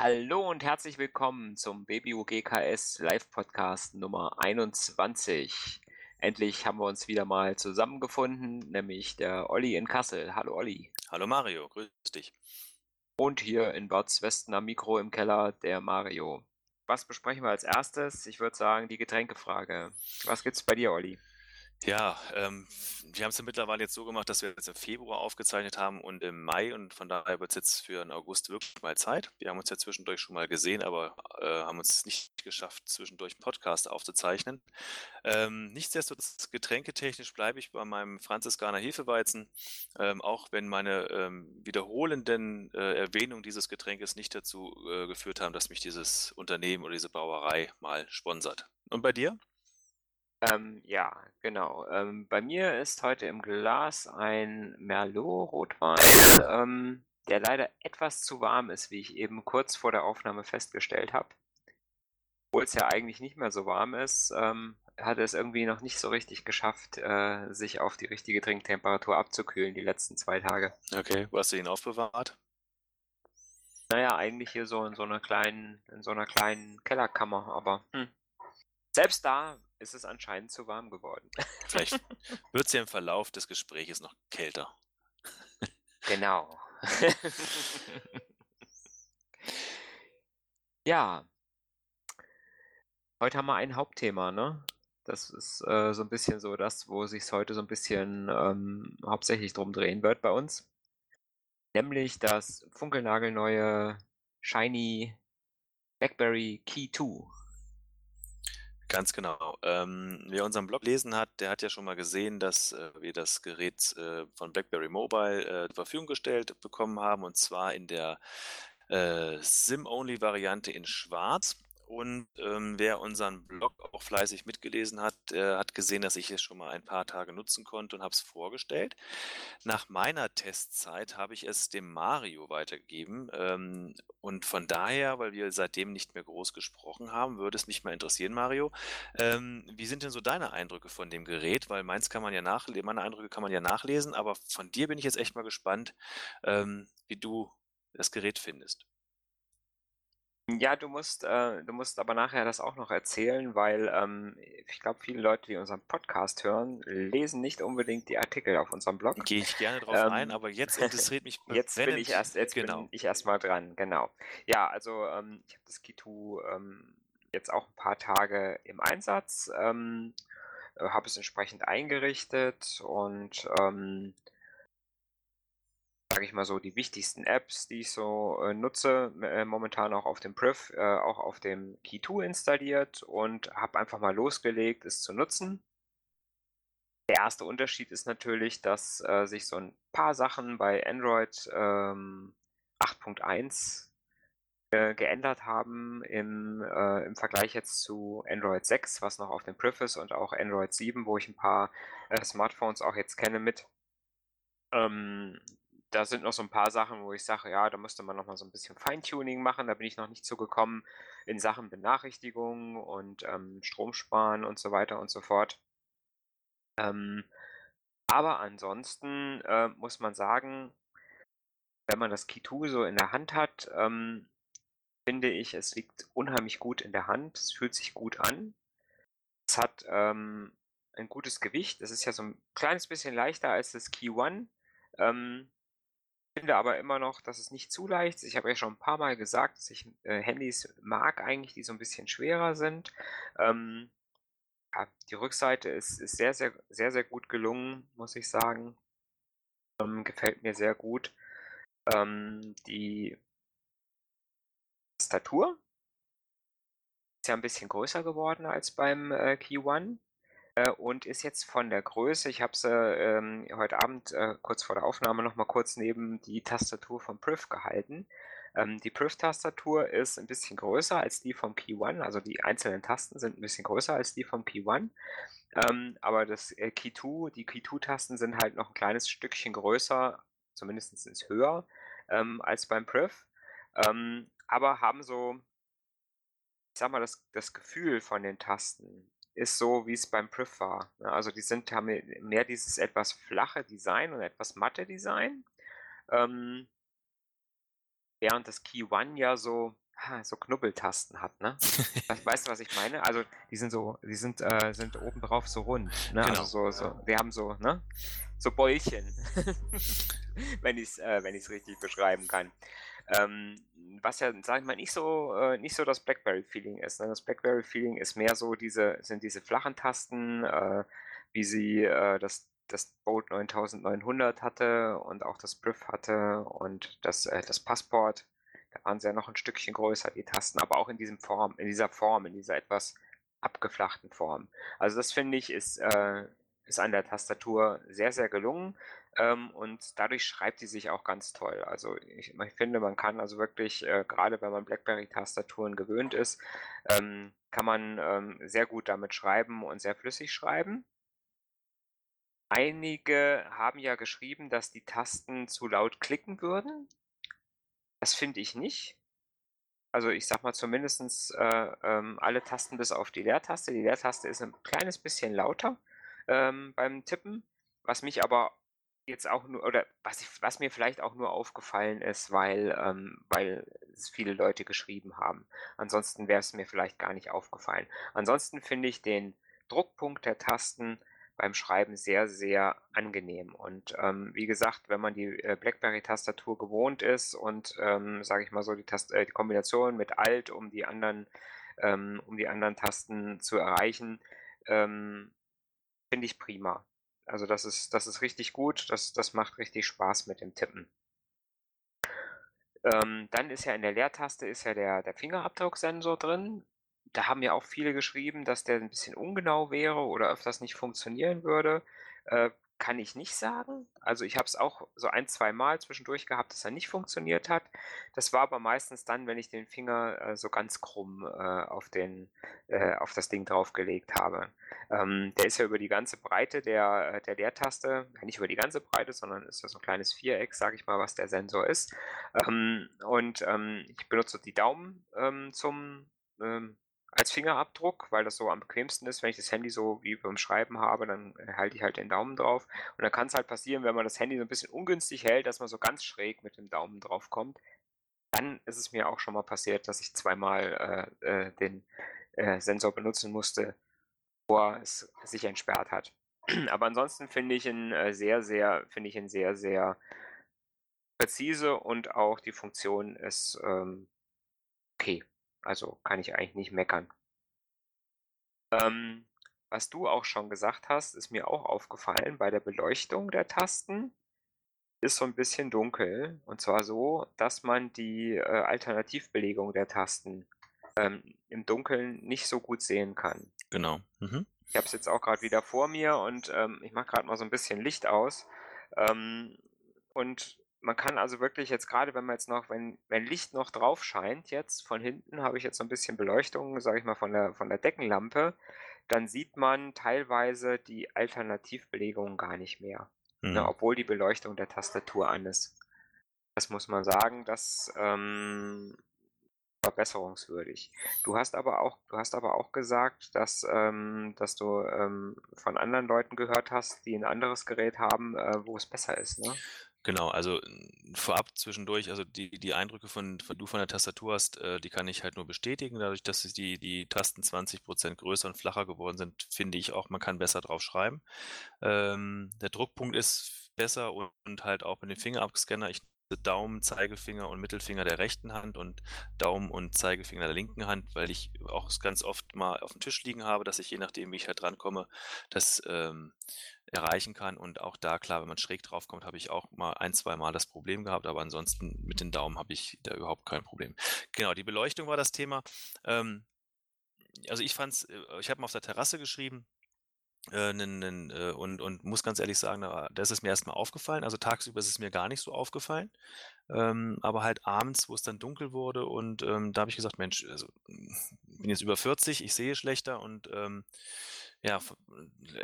Hallo und herzlich willkommen zum BBUGKS Live Podcast Nummer 21. Endlich haben wir uns wieder mal zusammengefunden, nämlich der Olli in Kassel. Hallo Olli. Hallo Mario, grüß dich. Und hier in Bad Westen am Mikro im Keller der Mario. Was besprechen wir als erstes? Ich würde sagen, die Getränkefrage. Was gibt's bei dir, Olli? Ja, ähm, wir haben es ja mittlerweile jetzt so gemacht, dass wir jetzt im Februar aufgezeichnet haben und im Mai und von daher wird es jetzt für den August wirklich mal Zeit. Wir haben uns ja zwischendurch schon mal gesehen, aber äh, haben uns nicht geschafft, zwischendurch einen Podcast aufzuzeichnen. Ähm, nichtsdestotrotz, getränketechnisch bleibe ich bei meinem Franziskaner Hefeweizen, ähm, auch wenn meine ähm, wiederholenden äh, Erwähnungen dieses Getränkes nicht dazu äh, geführt haben, dass mich dieses Unternehmen oder diese Brauerei mal sponsert. Und bei dir? Ähm, ja, genau. Ähm, bei mir ist heute im Glas ein Merlot-Rotwein, ähm, der leider etwas zu warm ist, wie ich eben kurz vor der Aufnahme festgestellt habe. Obwohl es ja eigentlich nicht mehr so warm ist, ähm, hat es irgendwie noch nicht so richtig geschafft, äh, sich auf die richtige Trinktemperatur abzukühlen die letzten zwei Tage. Okay, wo hast du ihn aufbewahrt? Naja, eigentlich hier so in so einer kleinen, in so einer kleinen Kellerkammer, aber hm. Selbst da ist es anscheinend zu warm geworden. Vielleicht wird es ja im Verlauf des Gesprächs noch kälter. Genau. ja. Heute haben wir ein Hauptthema, ne? Das ist äh, so ein bisschen so das, wo sich heute so ein bisschen ähm, hauptsächlich drum drehen wird bei uns. Nämlich das funkelnagelneue Shiny BlackBerry Key 2. Ganz genau. Ähm, wer unseren Blog lesen hat, der hat ja schon mal gesehen, dass äh, wir das Gerät äh, von BlackBerry Mobile äh, zur Verfügung gestellt bekommen haben und zwar in der äh, SIM-Only-Variante in Schwarz. Und ähm, wer unseren Blog auch fleißig mitgelesen hat, äh, hat gesehen, dass ich es schon mal ein paar Tage nutzen konnte und habe es vorgestellt. Nach meiner Testzeit habe ich es dem Mario weitergegeben. Ähm, und von daher, weil wir seitdem nicht mehr groß gesprochen haben, würde es mich mal interessieren, Mario. Ähm, wie sind denn so deine Eindrücke von dem Gerät? Weil meins kann man ja nachlesen, meine Eindrücke kann man ja nachlesen, aber von dir bin ich jetzt echt mal gespannt, ähm, wie du das Gerät findest. Ja, du musst, äh, du musst aber nachher das auch noch erzählen, weil ähm, ich glaube, viele Leute, die unseren Podcast hören, lesen nicht unbedingt die Artikel auf unserem Blog. Gehe ich gerne drauf ähm, ein, aber jetzt interessiert mich Jetzt bin ich erst, jetzt genau. bin ich erstmal dran, genau. Ja, also ähm, ich habe das Kitu ähm, jetzt auch ein paar Tage im Einsatz, ähm, äh, habe es entsprechend eingerichtet und ähm, sage ich mal so, die wichtigsten Apps, die ich so äh, nutze, äh, momentan auch auf dem Priv, äh, auch auf dem Key 2 installiert und habe einfach mal losgelegt, es zu nutzen. Der erste Unterschied ist natürlich, dass äh, sich so ein paar Sachen bei Android ähm, 8.1 äh, geändert haben im, äh, im Vergleich jetzt zu Android 6, was noch auf dem Priv ist und auch Android 7, wo ich ein paar Smartphones auch jetzt kenne mit. Ähm, da sind noch so ein paar Sachen, wo ich sage, ja, da müsste man noch mal so ein bisschen Feintuning machen. Da bin ich noch nicht zugekommen in Sachen Benachrichtigungen und ähm, Stromsparen und so weiter und so fort. Ähm, aber ansonsten äh, muss man sagen, wenn man das Kitu so in der Hand hat, ähm, finde ich, es liegt unheimlich gut in der Hand. Es fühlt sich gut an. Es hat ähm, ein gutes Gewicht. Es ist ja so ein kleines bisschen leichter als das Key One. Ähm, finde aber immer noch, dass es nicht zu leicht ist. Ich habe ja schon ein paar Mal gesagt, dass ich äh, Handys mag eigentlich, die so ein bisschen schwerer sind. Ähm, ja, die Rückseite ist, ist sehr, sehr, sehr, sehr gut gelungen, muss ich sagen. Ähm, gefällt mir sehr gut. Ähm, die Tastatur ist ja ein bisschen größer geworden als beim äh, Key One. Äh, und ist jetzt von der Größe, ich habe sie ähm, heute Abend äh, kurz vor der Aufnahme noch mal kurz neben die Tastatur vom Priv gehalten. Ähm, die Priv-Tastatur ist ein bisschen größer als die vom Key One, also die einzelnen Tasten sind ein bisschen größer als die vom Key One. Ähm, aber das äh, Key 2, die Key 2-Tasten sind halt noch ein kleines Stückchen größer, zumindest ist höher ähm, als beim Priv, ähm, aber haben so, ich sag mal, das, das Gefühl von den Tasten ist so, wie es beim Priv war. Ne? Also die sind, haben mehr dieses etwas flache Design und etwas matte Design. Ähm, während das Key One ja so, so Knubbeltasten hat, ne? weißt du, was ich meine? Also die sind so, die sind, äh, sind oben drauf so rund. Ne? Genau. Also so, so, die haben so, ne? So Bäulchen. wenn ich es äh, wenn richtig beschreiben kann. Ähm, was ja, sag ich mal, nicht so, äh, nicht so das Blackberry-Feeling ist. Ne? Das Blackberry-Feeling ist mehr so diese, sind diese flachen Tasten, äh, wie sie äh, das das Boat 9900 hatte und auch das Brief hatte und das, äh, das Passport. Da waren sie ja noch ein Stückchen größer, die Tasten, aber auch in diesem Form, in dieser Form, in dieser etwas abgeflachten Form. Also das finde ich ist, äh, ist an der Tastatur sehr, sehr gelungen ähm, und dadurch schreibt die sich auch ganz toll. Also ich, ich finde, man kann also wirklich, äh, gerade wenn man BlackBerry-Tastaturen gewöhnt ist, ähm, kann man ähm, sehr gut damit schreiben und sehr flüssig schreiben. Einige haben ja geschrieben, dass die Tasten zu laut klicken würden. Das finde ich nicht. Also ich sag mal zumindest äh, ähm, alle Tasten bis auf die Leertaste. Die Leertaste ist ein kleines bisschen lauter ähm, beim Tippen, was mich aber jetzt auch nur, oder was, ich, was mir vielleicht auch nur aufgefallen ist, weil, ähm, weil es viele Leute geschrieben haben. Ansonsten wäre es mir vielleicht gar nicht aufgefallen. Ansonsten finde ich den Druckpunkt der Tasten beim Schreiben sehr, sehr angenehm. Und ähm, wie gesagt, wenn man die äh, BlackBerry-Tastatur gewohnt ist und, ähm, sage ich mal so, die, Tast äh, die Kombination mit Alt, um die anderen, ähm, um die anderen Tasten zu erreichen, ähm, finde ich prima. Also das ist, das ist richtig gut, das, das macht richtig Spaß mit dem Tippen. Ähm, dann ist ja in der Leertaste ist ja der, der Fingerabdrucksensor drin da haben ja auch viele geschrieben, dass der ein bisschen ungenau wäre oder öfters nicht funktionieren würde. Äh, kann ich nicht sagen. Also ich habe es auch so ein, zwei Mal zwischendurch gehabt, dass er nicht funktioniert hat. Das war aber meistens dann, wenn ich den Finger äh, so ganz krumm äh, auf, den, äh, auf das Ding draufgelegt habe. Ähm, der ist ja über die ganze Breite der, äh, der Leertaste, nicht über die ganze Breite, sondern ist ja so ein kleines Viereck, sage ich mal, was der Sensor ist. Ähm, und ähm, ich benutze die Daumen ähm, zum ähm, als Fingerabdruck, weil das so am bequemsten ist. Wenn ich das Handy so wie beim Schreiben habe, dann äh, halte ich halt den Daumen drauf. Und dann kann es halt passieren, wenn man das Handy so ein bisschen ungünstig hält, dass man so ganz schräg mit dem Daumen drauf kommt. Dann ist es mir auch schon mal passiert, dass ich zweimal äh, äh, den äh, Sensor benutzen musste, bevor es sich entsperrt hat. Aber ansonsten finde ich ihn äh, sehr, sehr, finde ich ihn sehr, sehr präzise und auch die Funktion ist ähm, okay. Also kann ich eigentlich nicht meckern. Ähm, was du auch schon gesagt hast, ist mir auch aufgefallen bei der Beleuchtung der Tasten ist so ein bisschen dunkel. Und zwar so, dass man die äh, Alternativbelegung der Tasten ähm, im Dunkeln nicht so gut sehen kann. Genau. Mhm. Ich habe es jetzt auch gerade wieder vor mir und ähm, ich mache gerade mal so ein bisschen Licht aus. Ähm, und man kann also wirklich jetzt gerade, wenn man jetzt noch, wenn, wenn Licht noch drauf scheint, jetzt von hinten habe ich jetzt so ein bisschen Beleuchtung, sage ich mal, von der, von der Deckenlampe, dann sieht man teilweise die Alternativbelegung gar nicht mehr. Ne, mhm. Ne, obwohl die Beleuchtung der Tastatur an ist. Das muss man sagen, das ähm, verbesserungswürdig. Du hast aber auch, du hast aber auch gesagt, dass, ähm, dass du ähm, von anderen Leuten gehört hast, die ein anderes Gerät haben, äh, wo es besser ist, ne? Genau, also vorab zwischendurch, also die, die Eindrücke von, von du von der Tastatur hast, äh, die kann ich halt nur bestätigen. Dadurch, dass die, die Tasten 20% größer und flacher geworden sind, finde ich auch, man kann besser drauf schreiben. Ähm, der Druckpunkt ist besser und, halt auch mit dem Fingerabscanner. Ich Daumen, Zeigefinger und Mittelfinger der rechten Hand und Daumen und Zeigefinger der linken Hand, weil ich auch ganz oft mal auf dem Tisch liegen habe, dass ich je nachdem, wie ich halt drankomme, das ähm, erreichen kann. Und auch da, klar, wenn man schräg drauf kommt, habe ich auch mal ein, zwei Mal das Problem gehabt, aber ansonsten mit den Daumen habe ich da überhaupt kein Problem. Genau, die Beleuchtung war das Thema. Ähm, also ich fand es, äh, ich habe mal auf der Terrasse geschrieben, äh, äh, und, und muss ganz ehrlich sagen, da ist es mir erstmal aufgefallen. Also tagsüber ist es mir gar nicht so aufgefallen. Ähm, aber halt abends, wo es dann dunkel wurde und ähm, da habe ich gesagt, Mensch, also, bin jetzt über 40, ich sehe schlechter und ähm, ja,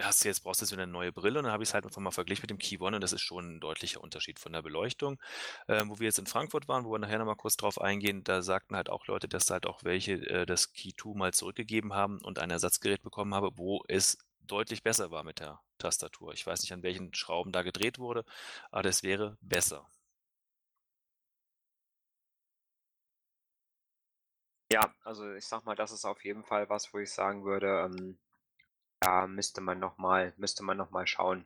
hast du jetzt brauchst du jetzt wieder eine neue Brille und dann habe ich es halt einfach mal verglichen mit dem Key One und das ist schon ein deutlicher Unterschied von der Beleuchtung. Ähm, wo wir jetzt in Frankfurt waren, wo wir nachher nochmal kurz drauf eingehen, da sagten halt auch Leute, dass halt auch welche äh, das Key 2 mal zurückgegeben haben und ein Ersatzgerät bekommen habe, wo es deutlich besser war mit der Tastatur. Ich weiß nicht, an welchen Schrauben da gedreht wurde, aber das wäre besser. Ja, also ich sag mal, das ist auf jeden Fall was, wo ich sagen würde, ähm, da müsste man noch mal müsste man noch mal schauen,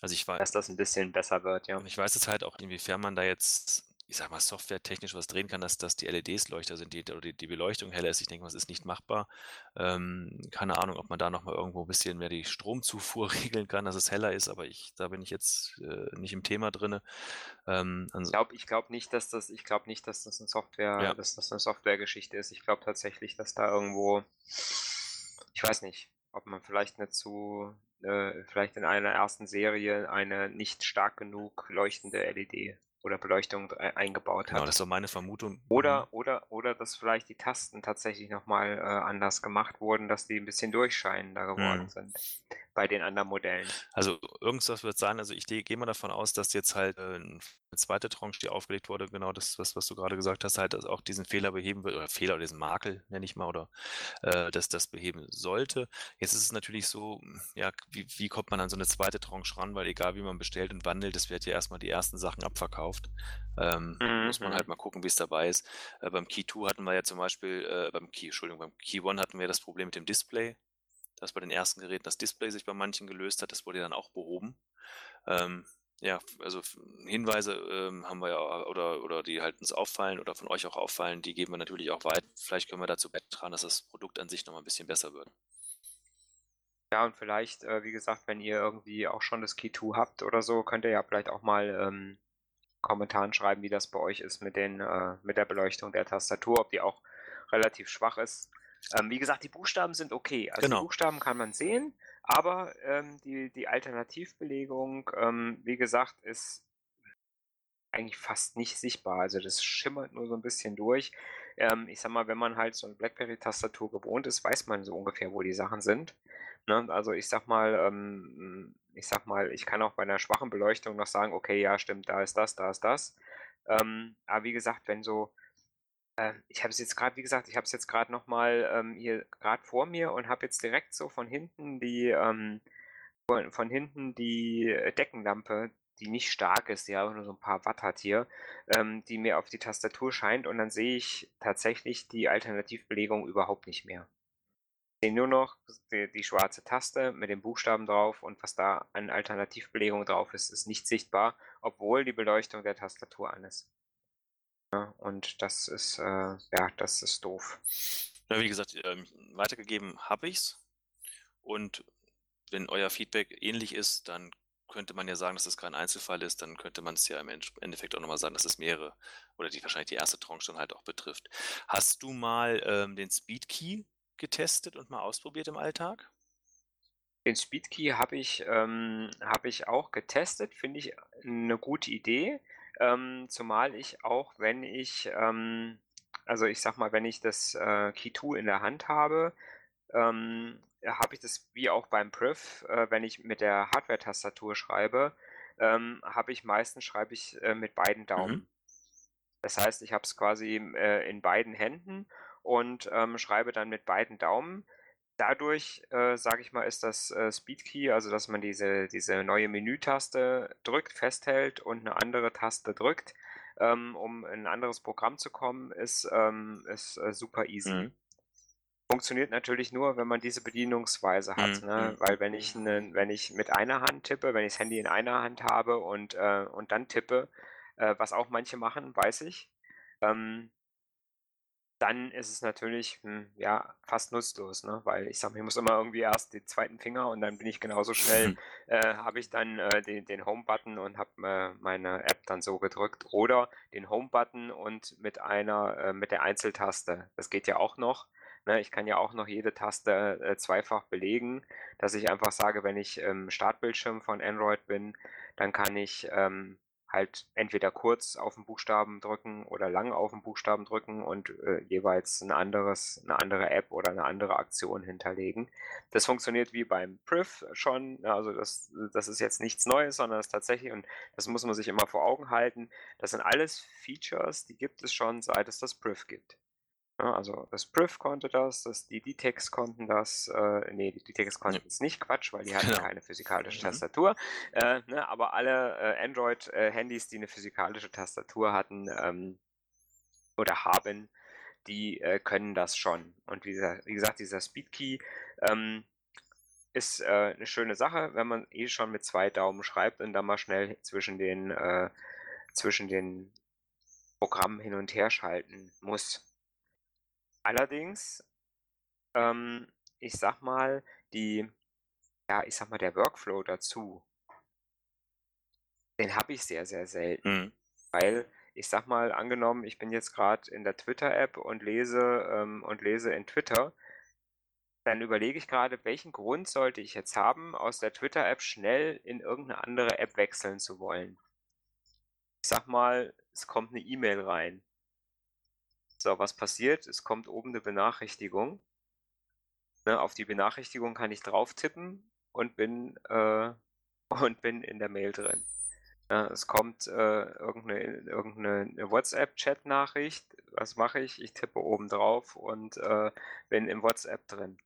Also ich weiß, dass das ein bisschen besser wird, ja. ich weiß jetzt halt auch, inwiefern man da jetzt ich sag mal, softwaretechnisch was drehen kann, dass, dass die LEDs leuchter sind, die, oder die, die Beleuchtung heller ist. Ich denke, das ist nicht machbar. Ähm, keine Ahnung, ob man da nochmal irgendwo ein bisschen mehr die Stromzufuhr regeln kann, dass es heller ist, aber ich, da bin ich jetzt äh, nicht im Thema drin. Ähm, ich glaube ich glaub nicht, dass das, ich glaube nicht, dass das eine Software, ja. dass das eine Softwaregeschichte ist. Ich glaube tatsächlich, dass da irgendwo, ich weiß nicht, ob man vielleicht nicht zu, äh, vielleicht in einer ersten Serie eine nicht stark genug leuchtende LED oder Beleuchtung eingebaut genau, hat. das war meine Vermutung. Oder, mhm. oder, oder dass vielleicht die Tasten tatsächlich nochmal äh, anders gemacht wurden, dass die ein bisschen durchscheinender geworden mhm. sind bei den anderen Modellen. Also irgendwas wird sein, also ich gehe mal davon aus, dass jetzt halt äh, eine zweite Tranche, die aufgelegt wurde, genau das, was, was du gerade gesagt hast, halt auch diesen Fehler beheben wird, oder Fehler oder diesen Makel, nenne ich mal, oder äh, dass das beheben sollte. Jetzt ist es natürlich so, ja, wie, wie kommt man an so eine zweite Tranche ran, weil egal wie man bestellt und wandelt, es wird ja erstmal die ersten Sachen abverkauft. Ähm, mhm. Muss man halt mal gucken, wie es dabei ist. Äh, beim Key 2 hatten wir ja zum Beispiel, äh, beim Key, Entschuldigung, beim Key 1 hatten wir das Problem mit dem Display dass bei den ersten Geräten das Display sich bei manchen gelöst hat. Das wurde dann auch behoben. Ähm, ja, also Hinweise ähm, haben wir ja oder, oder die halt uns auffallen oder von euch auch auffallen, die geben wir natürlich auch weit. Vielleicht können wir dazu beitragen, dass das Produkt an sich nochmal ein bisschen besser wird. Ja, und vielleicht, äh, wie gesagt, wenn ihr irgendwie auch schon das Key 2 habt oder so, könnt ihr ja vielleicht auch mal ähm, Kommentaren schreiben, wie das bei euch ist mit, den, äh, mit der Beleuchtung der Tastatur, ob die auch relativ schwach ist. Ähm, wie gesagt, die Buchstaben sind okay. Also genau. die Buchstaben kann man sehen, aber ähm, die, die Alternativbelegung, ähm, wie gesagt, ist eigentlich fast nicht sichtbar. Also das schimmert nur so ein bisschen durch. Ähm, ich sag mal, wenn man halt so eine BlackBerry-Tastatur gewohnt ist, weiß man so ungefähr, wo die Sachen sind. Ne? Also ich sag mal, ähm, ich sag mal, ich kann auch bei einer schwachen Beleuchtung noch sagen, okay, ja, stimmt, da ist das, da ist das. Ähm, aber wie gesagt, wenn so äh, ich habe es jetzt gerade, wie gesagt, ich habe es jetzt gerade nochmal ähm, hier gerade vor mir und habe jetzt direkt so von hinten die, ähm, von, von, hinten die Deckenlampe, die nicht stark ist, ja, nur so ein paar Watt hat hier, ähm, die mir auf die Tastatur scheint und dann sehe ich tatsächlich die Alternativbelegung überhaupt nicht mehr. Ich sehe nur noch die, die, schwarze Taste mit den Buchstaben drauf und was da an Alternativbelegung drauf ist, ist nicht sichtbar, obwohl die Beleuchtung der Tastatur an ist. Und das ist, äh, ja, das ist doof. Ja, wie gesagt, ähm, weitergegeben habe ich's. Und wenn euer Feedback ähnlich ist, dann könnte man ja sagen, dass es kein Einzelfall ist, dann könnte man es ja im Endeffekt auch nochmal sagen, dass es mehrere oder die wahrscheinlich die erste Tranche dann halt auch betrifft. Hast du mal ähm, den Speed Key getestet und mal ausprobiert im Alltag? Den Speed Key habe ich, ähm, hab ich auch getestet, finde ich eine gute Idee. Ähm, zumal ich auch, wenn ich, ähm, also ich sag mal, wenn ich das äh, Key 2 in der Hand habe, ähm, habe ich das wie auch beim Priv, äh, wenn ich mit der Hardware-Tastatur schreibe, ähm, habe ich meistens schreibe ich äh, mit beiden Daumen. Mhm. Das heißt, ich habe es quasi äh, in beiden Händen und ähm, schreibe dann mit beiden Daumen dadurch, äh, sage ich mal, ist das äh, Speed Key, also dass man diese, diese neue Menütaste drückt, festhält und eine andere Taste drückt, ähm, um in ein anderes Programm zu kommen, ist, ähm, ist äh, super easy. Mhm. Funktioniert natürlich nur, wenn man diese Bedienungsweise hat, mhm. ne? Mhm. weil wenn ich, ne, wenn ich mit einer Hand tippe, wenn ich das Handy in einer Hand habe und, äh, und dann tippe, äh, was auch manche machen, weiß ich, ähm, dann ist es natürlich hm, ja fast nutzlos, ne? weil ich sage, ich muss immer irgendwie erst den zweiten Finger und dann bin ich genauso schnell, äh, habe ich dann äh, den, den Home-Button und habe äh, meine App dann so gedrückt oder den Home-Button und mit einer, äh, mit der Einzeltaste. Das geht ja auch noch. Ne? Ich kann ja auch noch jede Taste äh, zweifach belegen, dass ich einfach sage, wenn ich im Startbildschirm von Android bin, dann kann ich ähm, halt entweder kurz auf den Buchstaben drücken oder lang auf den Buchstaben drücken und äh, jeweils ein anderes, eine andere App oder eine andere Aktion hinterlegen. Das funktioniert wie beim Priv schon, also das, das ist jetzt nichts Neues, sondern das ist tatsächlich, und das muss man sich immer vor Augen halten, das sind alles Features, die gibt es schon, seit es das Priv gibt. Ja, also das Priv konnte das, das die DTEX konnten das, äh, nee, die DTEX konnten es nicht, Quatsch, weil die hatten genau. keine physikalische mhm. Tastatur. Äh, ne, aber alle äh, Android-Handys, die eine physikalische Tastatur hatten ähm, oder haben, die äh, können das schon. Und wie, wie gesagt, dieser Speedkey ähm, ist äh, eine schöne Sache, wenn man eh schon mit zwei Daumen schreibt und dann mal schnell zwischen den, äh, zwischen den Programmen hin und her schalten muss. Allerdings, ähm, ich sag mal, die, ja, ich sag mal, der Workflow dazu, den habe ich sehr, sehr selten. Mhm. Weil, ich sag mal, angenommen, ich bin jetzt gerade in der Twitter-App und lese ähm, und lese in Twitter, dann überlege ich gerade, welchen Grund sollte ich jetzt haben, aus der Twitter-App schnell in irgendeine andere App wechseln zu wollen. Ich sag mal, es kommt eine E-Mail rein. So, was passiert? Es kommt oben eine Benachrichtigung. Ne, auf die Benachrichtigung kann ich drauf tippen und bin, äh, und bin in der Mail drin. Ja, es kommt äh, irgendeine, irgendeine WhatsApp-Chat-Nachricht. Was mache ich? Ich tippe oben drauf und äh, bin im WhatsApp drin.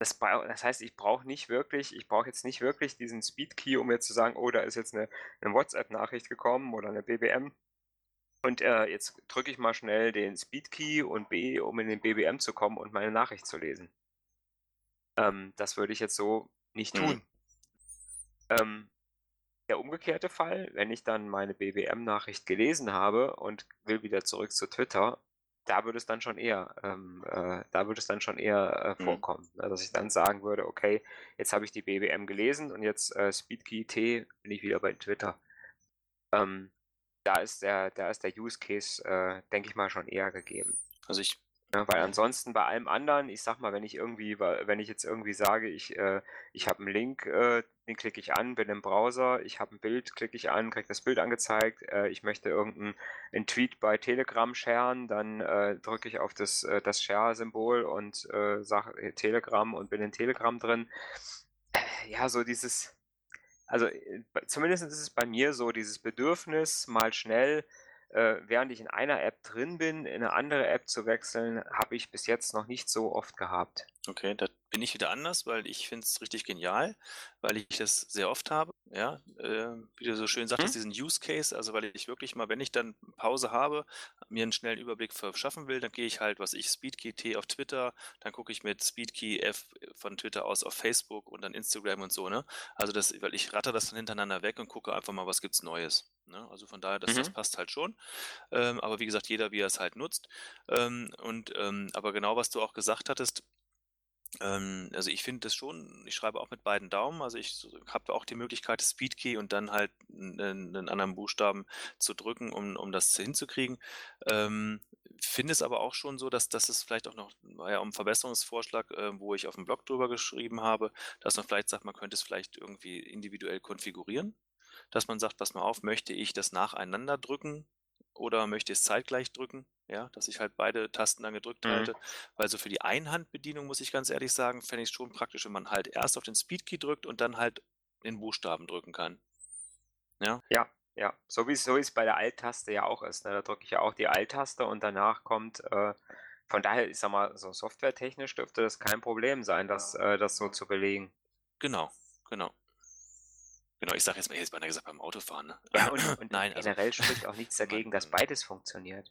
Das, das heißt, ich brauche nicht wirklich, ich brauche jetzt nicht wirklich diesen Speed-Key, um jetzt zu sagen, oh, da ist jetzt eine, eine WhatsApp-Nachricht gekommen oder eine BBM und äh, jetzt drücke ich mal schnell den Speed Key und B, um in den BBM zu kommen und meine Nachricht zu lesen. Ähm, das würde ich jetzt so nicht tun. Mhm. Ähm, der umgekehrte Fall, wenn ich dann meine BBM-Nachricht gelesen habe und will wieder zurück zu Twitter, da würde es dann schon eher, ähm, äh, da würde es dann schon eher äh, mhm. vorkommen, mhm. dass ich dann sagen würde, okay, jetzt habe ich die BBM gelesen und jetzt äh, Speedkey T bin ich wieder bei Twitter. Ähm, da ist der, da ist der Use Case, äh, denke ich mal, schon eher gegeben. Also ich. Ja, weil ansonsten bei allem anderen, ich sag mal, wenn ich irgendwie, wenn ich jetzt irgendwie sage, ich, äh, ich habe einen Link, äh, den klicke ich an, bin im Browser, ich habe ein Bild, klicke ich an, kriege das Bild angezeigt, äh, ich möchte irgendeinen Tweet bei Telegram sharen, dann äh, drücke ich auf das, äh, das Share-Symbol und sage Telegram und bin in Telegram drin. Ja, so dieses, also äh, zumindest ist es bei mir so, dieses Bedürfnis, mal schnell, äh, während ich in einer App drin bin, in eine andere App zu wechseln, habe ich bis jetzt noch nicht so oft gehabt. Okay, da bin ich wieder anders, weil ich finde es richtig genial, weil ich das sehr oft habe, ja, äh, wie du so schön sagtest, mhm. diesen Use Case, also weil ich wirklich mal, wenn ich dann Pause habe, mir einen schnellen Überblick verschaffen will, dann gehe ich halt, was ich, Speedkey T auf Twitter, dann gucke ich mit Speedkey F von Twitter aus auf Facebook und dann Instagram und so, ne? Also das, weil ich ratter das dann hintereinander weg und gucke einfach mal, was gibt's Neues. Ne? Also von daher, das, mhm. das passt halt schon. Ähm, aber wie gesagt, jeder, wie er es halt nutzt. Ähm, und ähm, aber genau, was du auch gesagt hattest, ähm, also ich finde das schon, ich schreibe auch mit beiden Daumen, also ich habe auch die Möglichkeit, Speedkey und dann halt einen, anderen Buchstaben zu drücken, um, um das hinzukriegen. Ähm, finde es aber auch schon so, dass das ist vielleicht auch noch war ja, um Verbesserungsvorschlag, äh, wo ich auf dem Blog drüber geschrieben habe, dass man vielleicht sagt, man könnte es vielleicht irgendwie individuell konfigurieren, dass man sagt, pass mal auf, möchte ich das nacheinander drücken oder möchte ich es zeitgleich drücken? ja, dass ich halt beide Tasten dann gedrückt mhm. halte. Weil so für die Einhandbedienung, muss ich ganz ehrlich sagen, fände ich es schon praktisch, wenn man halt erst auf den Speedkey drückt und dann halt den Buchstaben drücken kann. Ja, ja, ja. So wie es so bei der Alt-Taste ja auch ist. Ne? Da drücke ich ja auch die Alt-Taste und danach kommt, äh, von daher, ich sag mal, so softwaretechnisch dürfte das kein Problem sein, das, äh, das so zu belegen. Genau, genau. Genau, ich sage jetzt mal, jetzt beinahe gesagt beim Autofahren. Ne? Ja, und, und Nein, also generell also, spricht auch nichts dagegen, dass beides funktioniert.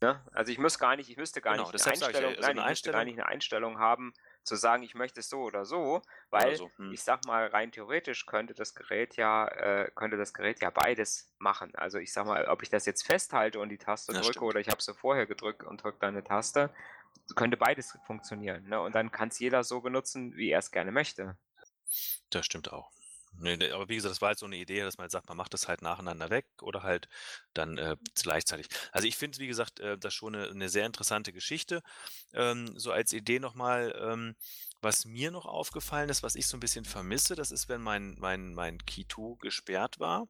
Ne? Also ich muss gar nicht, ich müsste gar genau, nicht eine Einstellung, ich, also nein, eine ich gar nicht eine Einstellung haben, zu sagen, ich möchte es so oder so, weil oder so. Hm. ich sag mal, rein theoretisch könnte das Gerät ja, äh, könnte das Gerät ja beides machen. Also ich sag mal, ob ich das jetzt festhalte und die Taste ja, drücke stimmt. oder ich habe es vorher gedrückt und drücke dann eine Taste, könnte beides funktionieren. Ne? Und dann kann es jeder so benutzen, wie er es gerne möchte. Das stimmt auch. Nee, ne, aber wie gesagt, das war halt so eine Idee, dass man halt sagt, man macht das halt nacheinander weg oder halt dann äh, gleichzeitig. Also ich finde, wie gesagt, äh, das schon eine, eine sehr interessante Geschichte. Ähm, so als Idee nochmal, ähm, was mir noch aufgefallen ist, was ich so ein bisschen vermisse, das ist, wenn mein, mein, mein Key 2 gesperrt war,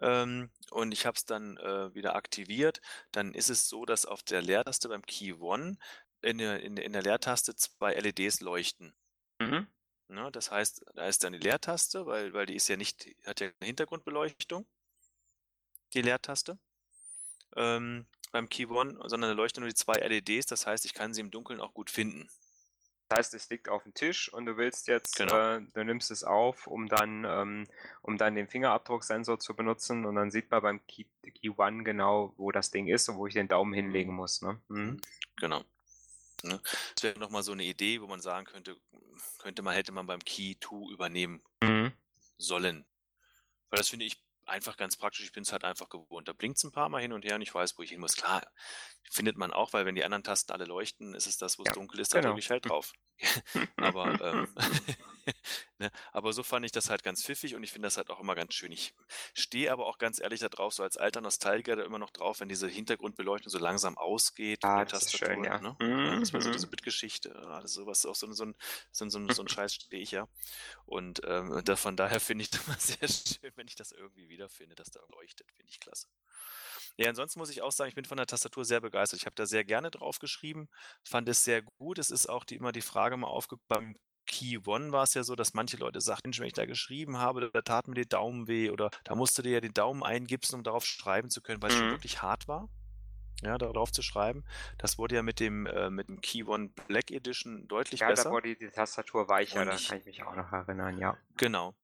ähm, und ich habe es dann äh, wieder aktiviert, dann ist es so, dass auf der Leertaste beim Key One in der, in, in der Leertaste zwei LEDs leuchten. Mhm. Ne? Das heißt, da ist dann die Leertaste, weil, weil die ist ja nicht, hat ja eine Hintergrundbeleuchtung, die Leertaste. Ähm, beim Key One, sondern da leuchten nur die zwei LEDs, das heißt, ich kann sie im Dunkeln auch gut finden. Das heißt, es liegt auf dem Tisch und du willst jetzt, Genau. äh, du nimmst es auf, um dann, ähm, um dann den Fingerabdrucksensor zu benutzen und dann sieht man beim Key, Key One genau, wo das Ding ist und wo ich den Daumen hinlegen muss. Ne? Mhm. Genau. Ne? Das wäre nochmal so eine Idee, wo man sagen könnte, könnte man, hätte man beim Key 2 übernehmen Mhm. sollen. Weil das finde ich einfach ganz praktisch. Ich bin es halt einfach gewohnt. Da blinkt es ein paar Mal hin und her und ich weiß, wo ich hin muss. Klar, findet man auch, weil wenn die anderen Tasten alle leuchten, ist es das, wo es Ja, dunkel ist, da genau. drücke ich halt drauf. aber, ähm, ne? aber so fand ich das halt ganz pfiffig und ich finde das halt auch immer ganz schön. Ich stehe aber auch ganz ehrlich da drauf, so als alter Nostalgiker da immer noch drauf, wenn diese Hintergrundbeleuchtung so langsam ausgeht Ah, das ist schön, ja. Ne? Mhm, Ja, das war so mhm. diese Bitgeschichte. Ah, das ist sowas, auch so, so, ein, so, so, so ein Scheiß stehe ich ja. Und ähm, da, von daher finde ich das immer sehr schön, wenn ich das irgendwie wiederfinde, dass da leuchtet. Finde ich klasse. Ja, ansonsten muss ich auch sagen, ich bin von der Tastatur sehr begeistert. Ich habe da sehr gerne drauf geschrieben, fand es sehr gut. Es ist auch die, immer die Frage mal aufgekommen, Key One war es ja so, dass manche Leute sagten, Mensch, wenn ich da geschrieben habe, da tat mir die Daumen weh oder da musste dir ja den Daumen eingipsen, um darauf schreiben zu können, weil es schon Mhm. wirklich hart war, ja, darauf zu schreiben. Das wurde ja mit dem, äh, mit dem Key One Black Edition deutlich Ja, da besser. wurde die Tastatur weicher, da kann ich mich auch noch erinnern, ja. Genau.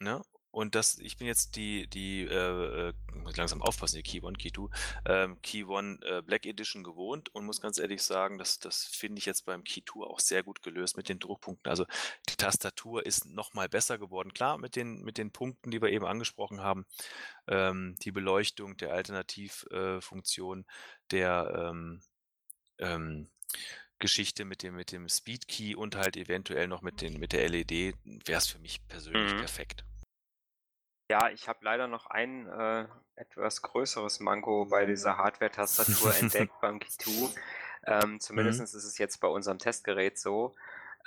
Ne? Und das, ich bin jetzt die, die, äh, äh, muss langsam aufpassen, die Key One, Key 2, ähm, Key One äh, Black Edition gewohnt und muss ganz ehrlich sagen, das, das finde ich jetzt beim Key 2 auch sehr gut gelöst mit den Druckpunkten. Also die Tastatur ist nochmal besser geworden. Klar, mit den, mit den Punkten, die wir eben angesprochen haben, ähm, die Beleuchtung der Alternativfunktion, äh, der ähm, ähm, Geschichte mit dem, mit dem Speed Key und halt eventuell noch mit, den, mit der LED, wäre es für mich persönlich Mhm. perfekt. Ja, ich habe leider noch ein äh, etwas größeres Manko bei dieser Hardware-Tastatur entdeckt beim Key2. Ähm, Zumindest Mhm. ist es jetzt bei unserem Testgerät so.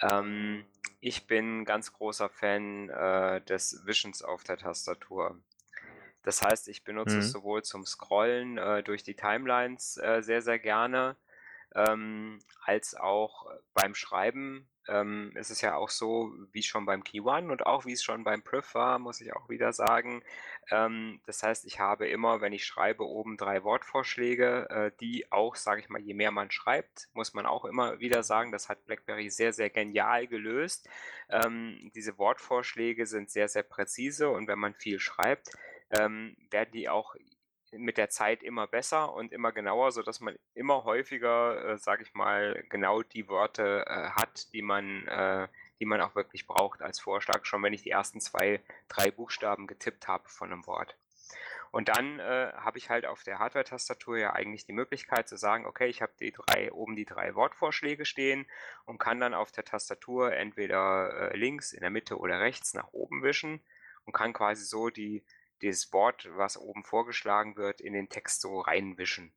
Ähm, ich bin ganz großer Fan äh, des Wischens auf der Tastatur. Das heißt, ich benutze es Mhm. sowohl zum Scrollen äh, durch die Timelines äh, sehr, sehr gerne, ähm, als auch beim Schreiben. Ähm, ist es ja auch so, wie schon beim Key One und auch wie es schon beim Priv war, muss ich auch wieder sagen. Ähm, das heißt, ich habe immer, wenn ich schreibe, oben drei Wortvorschläge, äh, die auch, sage ich mal, je mehr man schreibt, muss man auch immer wieder sagen, das hat BlackBerry sehr, sehr genial gelöst. Ähm, diese Wortvorschläge sind sehr, sehr präzise und wenn man viel schreibt, ähm, werden die auch mit der Zeit immer besser und immer genauer, sodass man immer häufiger, äh, sage ich mal, genau die Wörter äh, hat, die man, äh, die man auch wirklich braucht als Vorschlag, schon wenn ich die ersten zwei, drei Buchstaben getippt habe von einem Wort. Und dann äh, habe ich halt auf der Hardware-Tastatur ja eigentlich die Möglichkeit zu sagen, okay, ich habe die drei, oben die drei Wortvorschläge stehen und kann dann auf der Tastatur entweder äh, links, in der Mitte oder rechts nach oben wischen und kann quasi so die, dieses Wort, was oben vorgeschlagen wird, in den Text so reinwischen.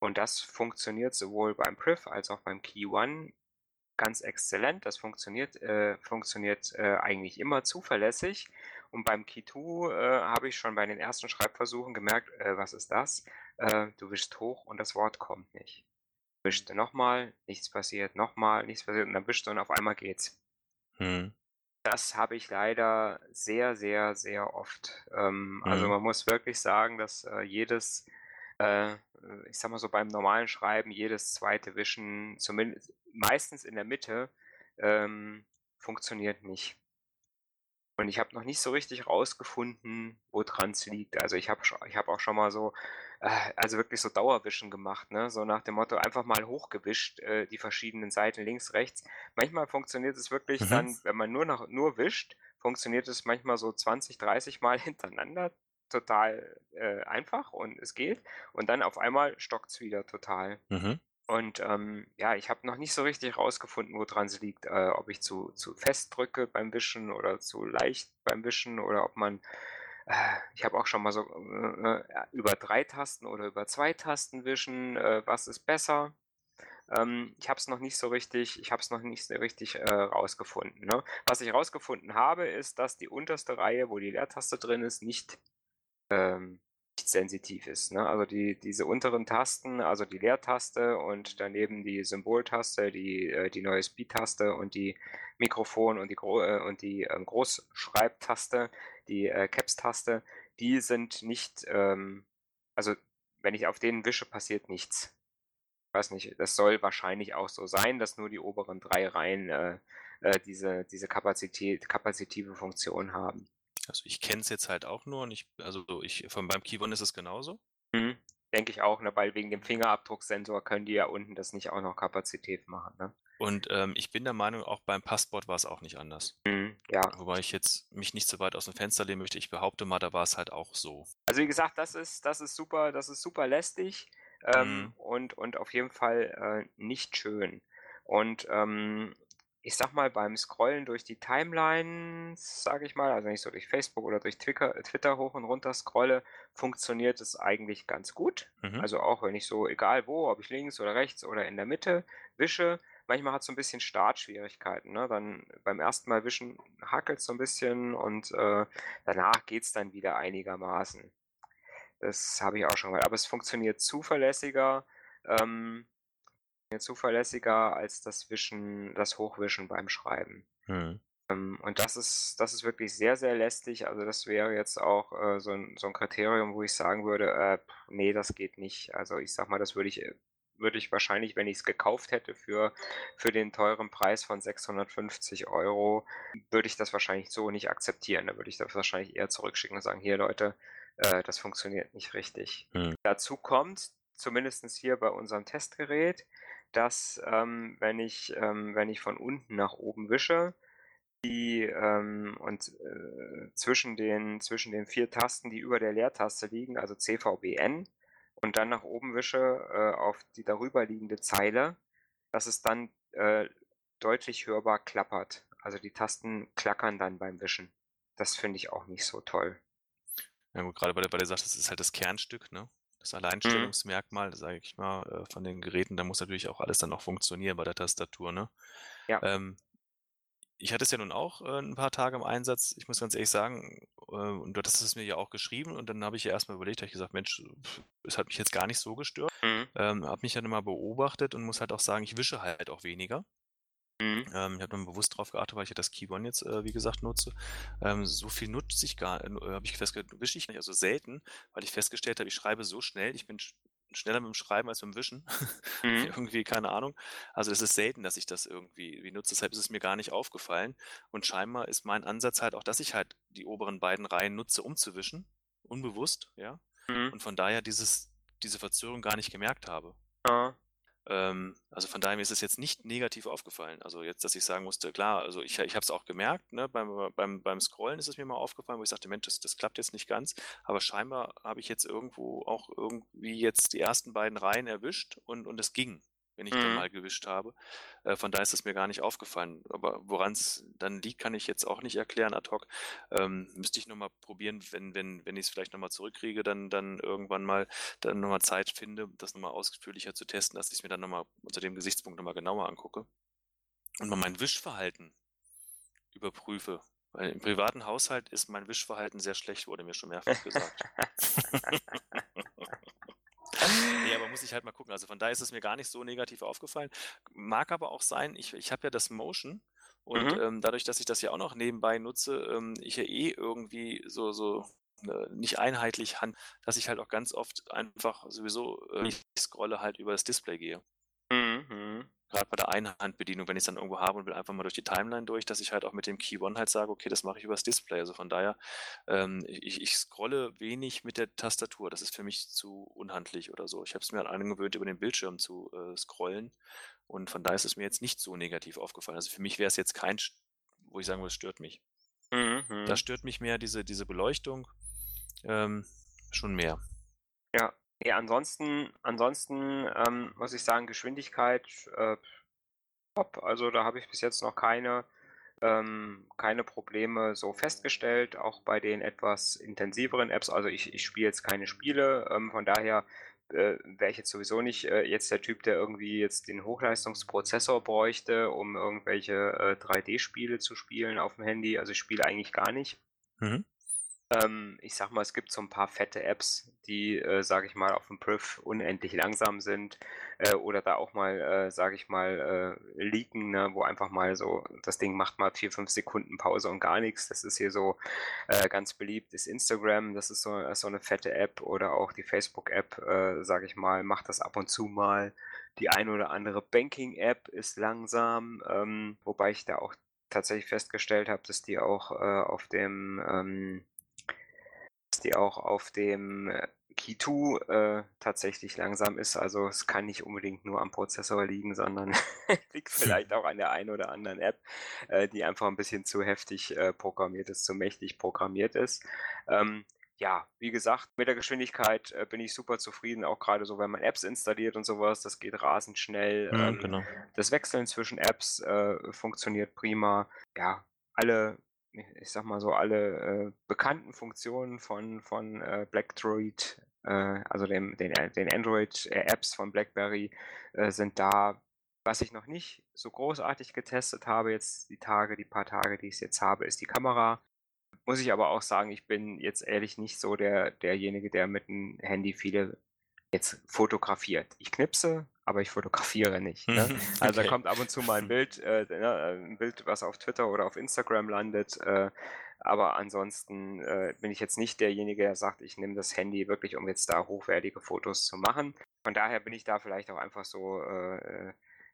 Und das funktioniert sowohl beim Priv als auch beim Key One ganz exzellent. Das funktioniert, äh, funktioniert äh, eigentlich immer zuverlässig. Und beim Key 2 äh, habe ich schon bei den ersten Schreibversuchen gemerkt, äh, was ist das? Äh, du wischst hoch und das Wort kommt nicht. Wischst du nochmal, nichts passiert, nochmal, nichts passiert und dann wischst du und auf einmal geht's. Mhm. Das habe ich leider sehr, sehr, sehr oft. Ähm, Also Mhm. man muss wirklich sagen, dass äh, jedes, äh, ich sag mal so beim normalen Schreiben, jedes zweite Wischen, zumindest meistens in der Mitte, ähm, funktioniert nicht. Und ich habe noch nicht so richtig rausgefunden, woran es liegt. Also ich habe ich hab auch schon mal so, äh, also wirklich so Dauerwischen gemacht, ne? So nach dem Motto einfach mal hochgewischt, äh, die verschiedenen Seiten links, rechts. Manchmal funktioniert es wirklich Mhm. dann, wenn man nur noch nur wischt, funktioniert es manchmal so 20, 30 Mal hintereinander total äh, einfach und es geht. Und dann auf einmal stockt es wieder total. Mhm. Und ähm, ja, ich habe noch nicht so richtig rausgefunden, woran es liegt. Äh, ob ich zu, zu fest drücke beim Wischen oder zu leicht beim Wischen oder ob man. Äh, ich habe auch schon mal so äh, äh, über drei Tasten oder über zwei Tasten wischen. Äh, was ist besser? Ähm, ich habe es noch nicht so richtig, ich habe es noch nicht so richtig äh, rausgefunden. Ne? Was ich rausgefunden habe, ist, dass die unterste Reihe, wo die Leertaste drin ist, nicht, ähm, nicht sensitiv ist. Ne? Also die, diese unteren Tasten, also die Leertaste und daneben die Symboltaste, die, äh, die neue Speed-Taste und die Mikrofon und die, Gro äh, und die ähm, Großschreibtaste, die äh, Caps-Taste, die sind nicht, ähm, also wenn ich auf denen wische, passiert nichts weiß nicht, das soll wahrscheinlich auch so sein, dass nur die oberen drei Reihen äh, äh, diese, diese Kapazität, kapazitive Funktion haben. Also ich kenne es jetzt halt auch nur und ich, also ich, von beim Keyboard ist es genauso. Mhm. Denke ich auch, ne, weil wegen dem Fingerabdrucksensor können die ja unten das nicht auch noch Kapazität machen. Ne? Und ähm, ich bin der Meinung, auch beim Passport war es auch nicht anders. Mhm, ja. Wobei ich jetzt mich nicht so weit aus dem Fenster lehnen möchte. Ich behaupte mal, da war es halt auch so. Also wie gesagt, das ist, das ist super, das ist super lästig ähm, mhm. und, und auf jeden Fall äh, nicht schön. Und ähm, ich sag mal, beim Scrollen durch die Timelines, sage ich mal, also wenn ich so durch Facebook oder durch Twitter, Twitter hoch und runter scrolle, funktioniert es eigentlich ganz gut. Mhm. Also auch wenn ich so, egal wo, ob ich links oder rechts oder in der Mitte wische, manchmal hat es so ein bisschen Startschwierigkeiten. Ne? Dann beim ersten Mal wischen hakelt es so ein bisschen und äh, danach geht es dann wieder einigermaßen. Das habe ich auch schon gehört. Aber es funktioniert zuverlässiger, ähm, zuverlässiger als das Wischen, das Hochwischen beim Schreiben. Mhm. Ähm, und das ist, das ist wirklich sehr, sehr lästig. Also das wäre jetzt auch äh, so, ein, so ein Kriterium, wo ich sagen würde, äh, nee, das geht nicht. Also ich sag mal, das würde ich, würde ich wahrscheinlich, wenn ich es gekauft hätte für, für den teuren Preis von 650 Euro, würde ich das wahrscheinlich so nicht akzeptieren. Da würde ich das wahrscheinlich eher zurückschicken und sagen, hier Leute, äh, das funktioniert nicht richtig. Hm. Dazu kommt, zumindest hier bei unserem Testgerät, dass ähm, wenn, ich, ähm, wenn ich von unten nach oben wische, die ähm, und äh, zwischen, den, zwischen den vier Tasten, die über der Leertaste liegen, also CVBN, und dann nach oben wische äh, auf die darüber liegende Zeile, dass es dann äh, deutlich hörbar klappert. Also die Tasten klackern dann beim Wischen. Das finde ich auch nicht so toll. Ja gut, gerade bei der, bei der Sache, das ist halt das Kernstück, ne? Das mhm. Alleinstellungsmerkmal, sage ich mal, äh, von den Geräten, da muss natürlich auch alles dann noch funktionieren bei der Tastatur, ne? Ja. Ähm, ich hatte es ja nun auch äh, ein paar Tage im Einsatz. Ich muss ganz ehrlich sagen, äh, und du hattest es mir ja auch geschrieben und dann habe ich ja erstmal überlegt, habe ich gesagt, Mensch, es hat mich jetzt gar nicht so gestört. Mhm. Ähm, habe mich dann immer beobachtet und muss halt auch sagen, ich wische halt auch weniger. Mhm. Ähm, ich habe dann bewusst darauf geachtet, weil ich ja das Keyboard jetzt, äh, wie gesagt, nutze. Ähm, so viel nutze ich gar äh, habe ich festgestellt, wische ich nicht, also selten, weil ich festgestellt habe, ich schreibe so schnell, ich bin schneller mit dem Schreiben als mit dem Wischen. Mhm. irgendwie, keine Ahnung. Also es ist selten, dass ich das irgendwie wie nutze, deshalb ist es mir gar nicht aufgefallen. Und scheinbar ist mein Ansatz halt auch, dass ich halt die oberen beiden Reihen nutze, um zu wischen. Unbewusst, ja. Mhm. Und von daher dieses, diese Verzögerung gar nicht gemerkt habe. Ja. Ähm, also von daher ist es jetzt nicht negativ aufgefallen. Also jetzt, dass ich sagen musste, klar, also ich, ich habe es auch gemerkt, ne, beim, beim, beim Scrollen ist es mir mal aufgefallen, wo ich sagte, Mensch, das, das klappt jetzt nicht ganz, aber scheinbar habe ich jetzt irgendwo auch irgendwie jetzt die ersten beiden Reihen erwischt und, und es ging wenn ich mhm. dann mal gewischt habe. Äh, von daher ist es mir gar nicht aufgefallen. Aber woran es dann liegt, kann ich jetzt auch nicht erklären ad hoc. Ähm, müsste ich nochmal probieren, wenn, wenn, wenn ich es vielleicht nochmal zurückkriege, dann, dann irgendwann mal dann nochmal Zeit finde, das nochmal ausführlicher zu testen, dass ich es mir dann nochmal unter dem Gesichtspunkt nochmal genauer angucke. Und mal mein Wischverhalten überprüfe. Weil im privaten Haushalt ist mein Wischverhalten sehr schlecht, wurde mir schon mehrfach gesagt. nee, aber muss ich halt mal gucken. Also von daher ist es mir gar nicht so negativ aufgefallen. Mag aber auch sein, ich, ich habe ja das Motion und mhm. ähm, dadurch, dass ich das ja auch noch nebenbei nutze, ähm, ich ja eh irgendwie so, so äh, nicht einheitlich hand, dass ich halt auch ganz oft einfach sowieso äh, scrolle halt über das Display gehe. Mhm gerade bei der Einhandbedienung, wenn ich es dann irgendwo habe und will einfach mal durch die Timeline durch, dass ich halt auch mit dem Key One halt sage, okay, das mache ich übers Display. Also von daher, ähm, ich, ich scrolle wenig mit der Tastatur. Das ist für mich zu unhandlich oder so. Ich habe es mir halt angewöhnt, über den Bildschirm zu äh, scrollen. Und von daher ist es mir jetzt nicht so negativ aufgefallen. Also für mich wäre es jetzt kein, wo ich sagen würde, es stört mich. Mhm. Da stört mich mehr diese, diese Beleuchtung ähm, schon mehr. Ja, ja, ansonsten, ansonsten ähm, muss ich sagen, Geschwindigkeit äh, top. Also da habe ich bis jetzt noch keine, ähm, keine Probleme so festgestellt, auch bei den etwas intensiveren Apps. Also ich, ich spiele jetzt keine Spiele, ähm, von daher äh, wäre ich jetzt sowieso nicht äh, jetzt der Typ, der irgendwie jetzt den Hochleistungsprozessor bräuchte, um irgendwelche äh, 3D-Spiele zu spielen auf dem Handy. Also ich spiele eigentlich gar nicht. Mhm. Ähm, ich sag mal, es gibt so ein paar fette Apps, die, äh, sage ich mal, auf dem Priv unendlich langsam sind äh, oder da auch mal, äh, sage ich mal, äh, leaken, ne, wo einfach mal so, das Ding macht mal vier, fünf Sekunden Pause und gar nichts. Das ist hier so äh, ganz beliebt, ist Instagram, das ist so, so eine fette App oder auch die Facebook-App, äh, sage ich mal, macht das ab und zu mal. Die ein oder andere Banking-App ist langsam, ähm, wobei ich da auch tatsächlich festgestellt habe, dass die auch äh, auf dem ähm, die auch auf dem äh, 2 äh, tatsächlich langsam ist. Also es kann nicht unbedingt nur am Prozessor liegen, sondern liegt vielleicht auch an der einen oder anderen App, äh, die einfach ein bisschen zu heftig äh, programmiert ist, zu mächtig programmiert ist. Ähm, ja, wie gesagt, mit der Geschwindigkeit äh, bin ich super zufrieden, auch gerade so, wenn man Apps installiert und sowas, das geht rasend schnell. Ja, ähm, genau. Das Wechseln zwischen Apps äh, funktioniert prima. Ja, alle ich sag mal so, alle äh, bekannten Funktionen von, von äh, Blackdroid, äh, also dem, den, äh, den Android-Apps von BlackBerry, äh, sind da. Was ich noch nicht so großartig getestet habe, jetzt die Tage, die paar Tage, die ich jetzt habe, ist die Kamera. Muss ich aber auch sagen, ich bin jetzt ehrlich nicht so der, derjenige, der mit dem Handy viele jetzt fotografiert. Ich knipse, aber ich fotografiere nicht. Ne? Also da kommt ab und zu mal ein Bild, äh, ne, ein Bild, was auf Twitter oder auf Instagram landet. Äh, aber ansonsten äh, bin ich jetzt nicht derjenige, der sagt, ich nehme das Handy wirklich, um jetzt da hochwertige Fotos zu machen. Von daher bin ich da vielleicht auch einfach so äh,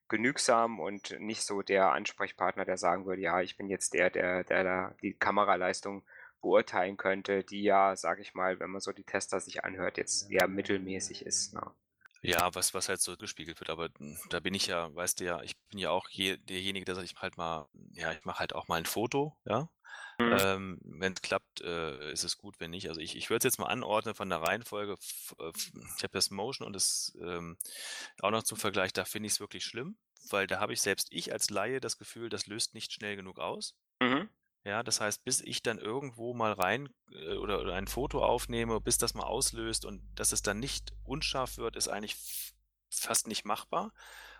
genügsam und nicht so der Ansprechpartner, der sagen würde, ja, ich bin jetzt der, der, der da die Kameraleistung beurteilen könnte, die ja, sage ich mal, wenn man so die Tester sich anhört, jetzt eher mittelmäßig ist. Ne? Ja, was, was halt so gespiegelt wird, aber da bin ich ja, weißt du ja, ich bin ja auch je, derjenige, der sagt, ich halt mal, ja, ich mache halt auch mal ein Foto, ja. Mhm. Ähm, wenn es klappt, äh, ist es gut, wenn nicht. Also ich, ich würde es jetzt mal anordnen von der Reihenfolge. Äh, ich habe das Motion und das ähm, auch noch zum Vergleich, da finde ich es wirklich schlimm, weil da habe ich selbst ich als Laie das Gefühl, das löst nicht schnell genug aus. Mhm. Ja, das heißt, bis ich dann irgendwo mal rein äh, oder, oder ein Foto aufnehme, bis das mal auslöst und dass es dann nicht unscharf wird, ist eigentlich fast nicht machbar.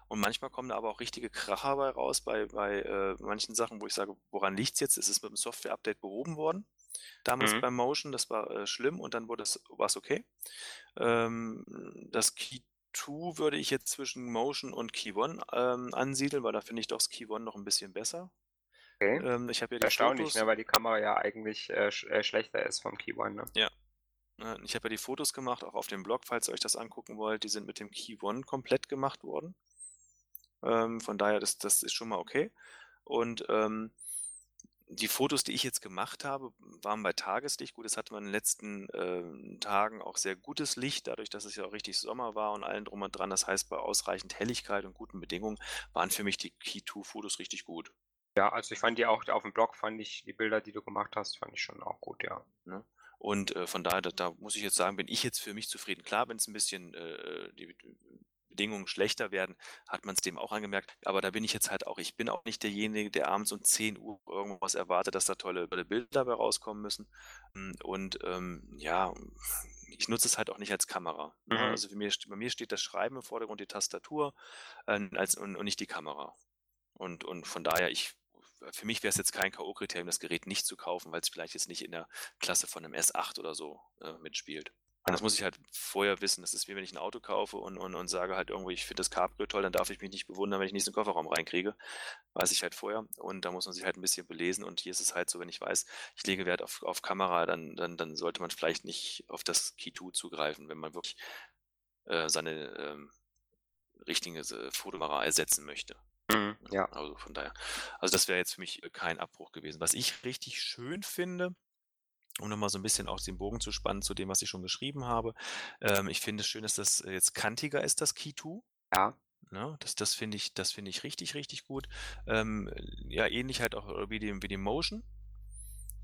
Und manchmal kommen da aber auch richtige Kracher bei raus bei, bei äh, manchen Sachen, wo ich sage, woran liegt es jetzt? Ist es mit dem Software-Update behoben worden? Damals mhm. beim Motion, das war äh, schlimm und dann wurde es war's okay. Ähm, das Key 2 würde ich jetzt zwischen Motion und Key 1 ähm, ansiedeln, weil da finde ich doch das Key 1 noch ein bisschen besser. Okay. Ähm, ich habe ja die Erstaunlich, Fotos. ne, weil die Kamera ja eigentlich äh, sch äh, schlechter ist vom Key One. Ne? Ja. Ich habe ja die Fotos gemacht, auch auf dem Blog, falls ihr euch das angucken wollt. Die sind mit dem Key One komplett gemacht worden. Ähm, von daher, das, das ist schon mal okay. Und ähm, die Fotos, die ich jetzt gemacht habe, waren bei Tageslicht. Gut, es hatte man in den letzten äh, Tagen auch sehr gutes Licht, dadurch, dass es ja auch richtig Sommer war und allen drum und dran. Das heißt, bei ausreichend Helligkeit und guten Bedingungen waren für mich die Key 2 Fotos richtig gut. Ja, also ich fand die auch auf dem Blog, fand ich die Bilder, die du gemacht hast, fand ich schon auch gut, ja. Ne? Und äh, von daher, da, da, muss ich jetzt sagen, bin ich jetzt für mich zufrieden. Klar, wenn es ein bisschen äh, die Bedingungen schlechter werden, hat man es dem auch angemerkt. Aber da bin ich jetzt halt auch, ich bin auch nicht derjenige, der abends um 10 Uhr irgendwas erwartet, dass da tolle, tolle Bilder dabei rauskommen müssen. Hm, und ähm, ja, ich nutze es halt auch nicht als Kamera. Ne? Mhm. Also für mich, bei mir steht das Schreiben im Vordergrund, die Tastatur äh, als, und, und nicht die Kamera. Und, und von daher, ich für mich wäre es jetzt kein K.O.-Kriterium, das Gerät nicht zu kaufen, weil es vielleicht jetzt nicht in der Klasse von einem S8 oder so äh, mitspielt. Und das muss ich halt vorher wissen. Das ist wie wenn ich ein Auto kaufe und, und, und sage halt irgendwie, ich finde das Cabrio toll, dann darf ich mich nicht bewundern, wenn ich nicht in den Kofferraum reinkriege. Weiß ich halt vorher. Und da muss man sich halt ein bisschen belesen. Und hier ist es halt so, wenn ich weiß, ich lege Wert auf, auf Kamera, dann, dann, dann sollte man vielleicht nicht auf das Key 2 zugreifen, wenn man wirklich äh, seine ähm, richtige äh, Fotokamera ersetzen möchte. Mhm, ja. Also von daher. Also das wäre jetzt für mich äh, kein Abbruch gewesen. Was ich richtig schön finde, um nochmal so ein bisschen auch den Bogen zu spannen zu dem, was ich schon beschrieben habe. Ähm, ich finde es schön, dass das jetzt kantiger ist, das Key 2. Ja. Ne, das das finde ich, das finde ich richtig, richtig gut. Ähm, ja, ähnlich halt auch wie die, wie die Motion.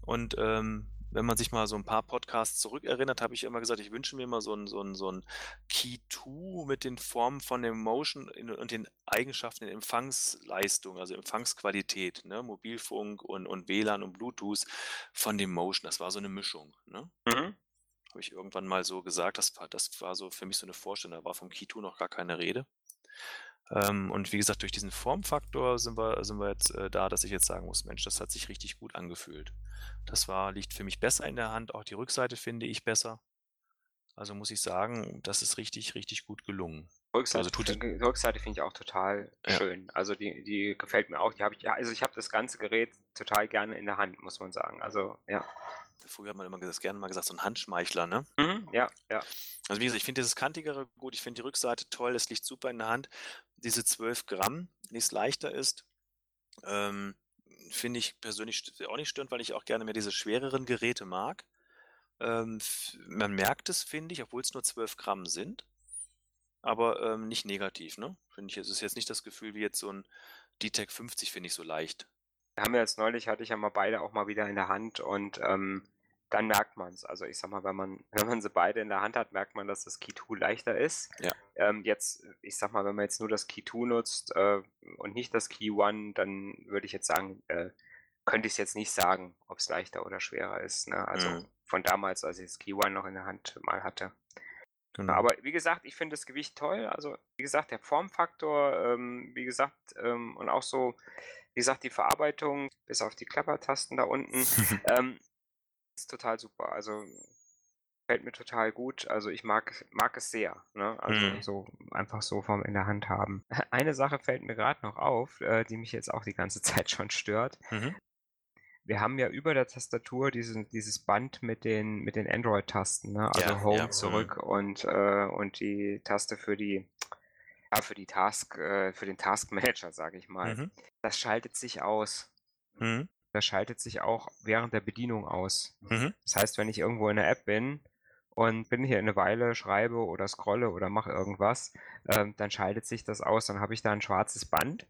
Und ähm, wenn man sich mal so ein paar Podcasts zurückerinnert, habe ich immer gesagt, ich wünsche mir mal so ein, so ein, so ein Key 2 mit den Formen von dem Motion und den Eigenschaften der Empfangsleistung, also Empfangsqualität, ne? Mobilfunk und, und WLAN und Bluetooth von dem Motion. Das war so eine Mischung. Ne? Mhm. Habe ich irgendwann mal so gesagt. Das war, das war so für mich so eine Vorstellung. Da war vom Key 2 noch gar keine Rede. Ähm, und wie gesagt, durch diesen Formfaktor sind wir, sind wir jetzt äh, da, dass ich jetzt sagen muss, Mensch, das hat sich richtig gut angefühlt. Das war, liegt für mich besser in der Hand. Auch die Rückseite finde ich besser. Also muss ich sagen, das ist richtig, richtig gut gelungen. Rückseite, also tut die Rückseite finde ich auch total ja. schön. Also die, die gefällt mir auch. Die habe ich, also ich habe das ganze Gerät total gerne in der Hand, muss man sagen. Also ja. Früher hat man immer das gerne mal gesagt, so ein Handschmeichler, ne? Mhm, ja, ja. Also wie gesagt, ich finde dieses kantigere gut, ich finde die Rückseite toll, es liegt super in der Hand. Diese 12 Gramm, es leichter ist, ähm, finde ich persönlich auch nicht störend, weil ich auch gerne mehr diese schwereren Geräte mag. Ähm, man merkt es, finde ich, obwohl es nur 12 Gramm sind, aber ähm, nicht negativ, ne? Finde ich, es ist jetzt nicht das Gefühl wie jetzt so ein D-Tech 50, finde ich so leicht. Haben wir jetzt neulich, hatte ich ja mal beide auch mal wieder in der Hand und ähm, dann merkt man es. Also ich sag mal, wenn man, wenn man sie beide in der Hand hat, merkt man, dass das Key 2 leichter ist. Ja. Ähm, jetzt, ich sag mal, wenn man jetzt nur das Key 2 nutzt äh, und nicht das Key 1, dann würde ich jetzt sagen, äh, könnte ich es jetzt nicht sagen, ob es leichter oder schwerer ist. Ne? Also mhm. von damals, als ich das Key 1 noch in der Hand mal hatte. Genau. Aber wie gesagt, ich finde das Gewicht toll. Also wie gesagt, der Formfaktor, ähm, wie gesagt, ähm, und auch so, wie gesagt, die Verarbeitung, bis auf die Klappertasten da unten, ähm, ist total super. Also fällt mir total gut. Also ich mag, mag es sehr. Ne? Also mhm. so einfach so vom in der Hand haben. Eine Sache fällt mir gerade noch auf, äh, die mich jetzt auch die ganze Zeit schon stört. Mhm. Wir haben ja über der Tastatur diesen, dieses Band mit den, mit den Android-Tasten, ne? also ja, Home ja, zurück mhm. und, äh, und die Taste für die, ja, für die Task, äh, für den Task Manager, sage ich mal. Mhm. Das schaltet sich aus. Das schaltet sich auch während der Bedienung aus. Mhm. Das heißt, wenn ich irgendwo in der App bin und bin hier eine Weile, schreibe oder scrolle oder mache irgendwas, ähm, dann schaltet sich das aus. Dann habe ich da ein schwarzes Band.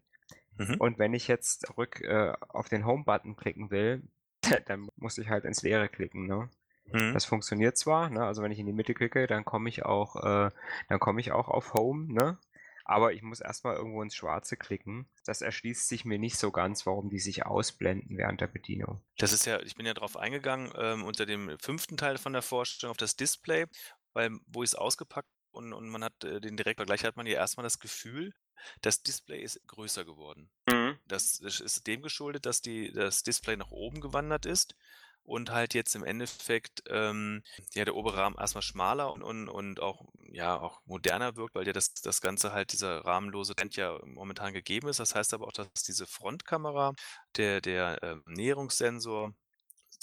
Mhm. Und wenn ich jetzt zurück äh, auf den Home-Button klicken will, dann muss ich halt ins Leere klicken. Ne? Mhm. Das funktioniert zwar, ne? also wenn ich in die Mitte klicke, dann komme ich auch, äh, dann komme ich auch auf Home, ne? Aber ich muss erstmal irgendwo ins Schwarze klicken. Das erschließt sich mir nicht so ganz, warum die sich ausblenden während der Bedienung. Das ist ja, ich bin ja drauf eingegangen, ähm, unter dem fünften Teil von der Vorstellung auf das Display, weil wo ich es ausgepackt und, und man hat äh, den Direktvergleich, hat man ja erstmal das Gefühl, das Display ist größer geworden. Mhm. Das, das ist dem geschuldet, dass die, das Display nach oben gewandert ist und halt jetzt im Endeffekt ähm, ja der obere Rahmen erstmal schmaler und, und, und auch ja auch moderner wirkt, weil ja das, das Ganze halt dieser rahmenlose Trend ja momentan gegeben ist. Das heißt aber auch, dass diese Frontkamera, der, der äh, Näherungssensor,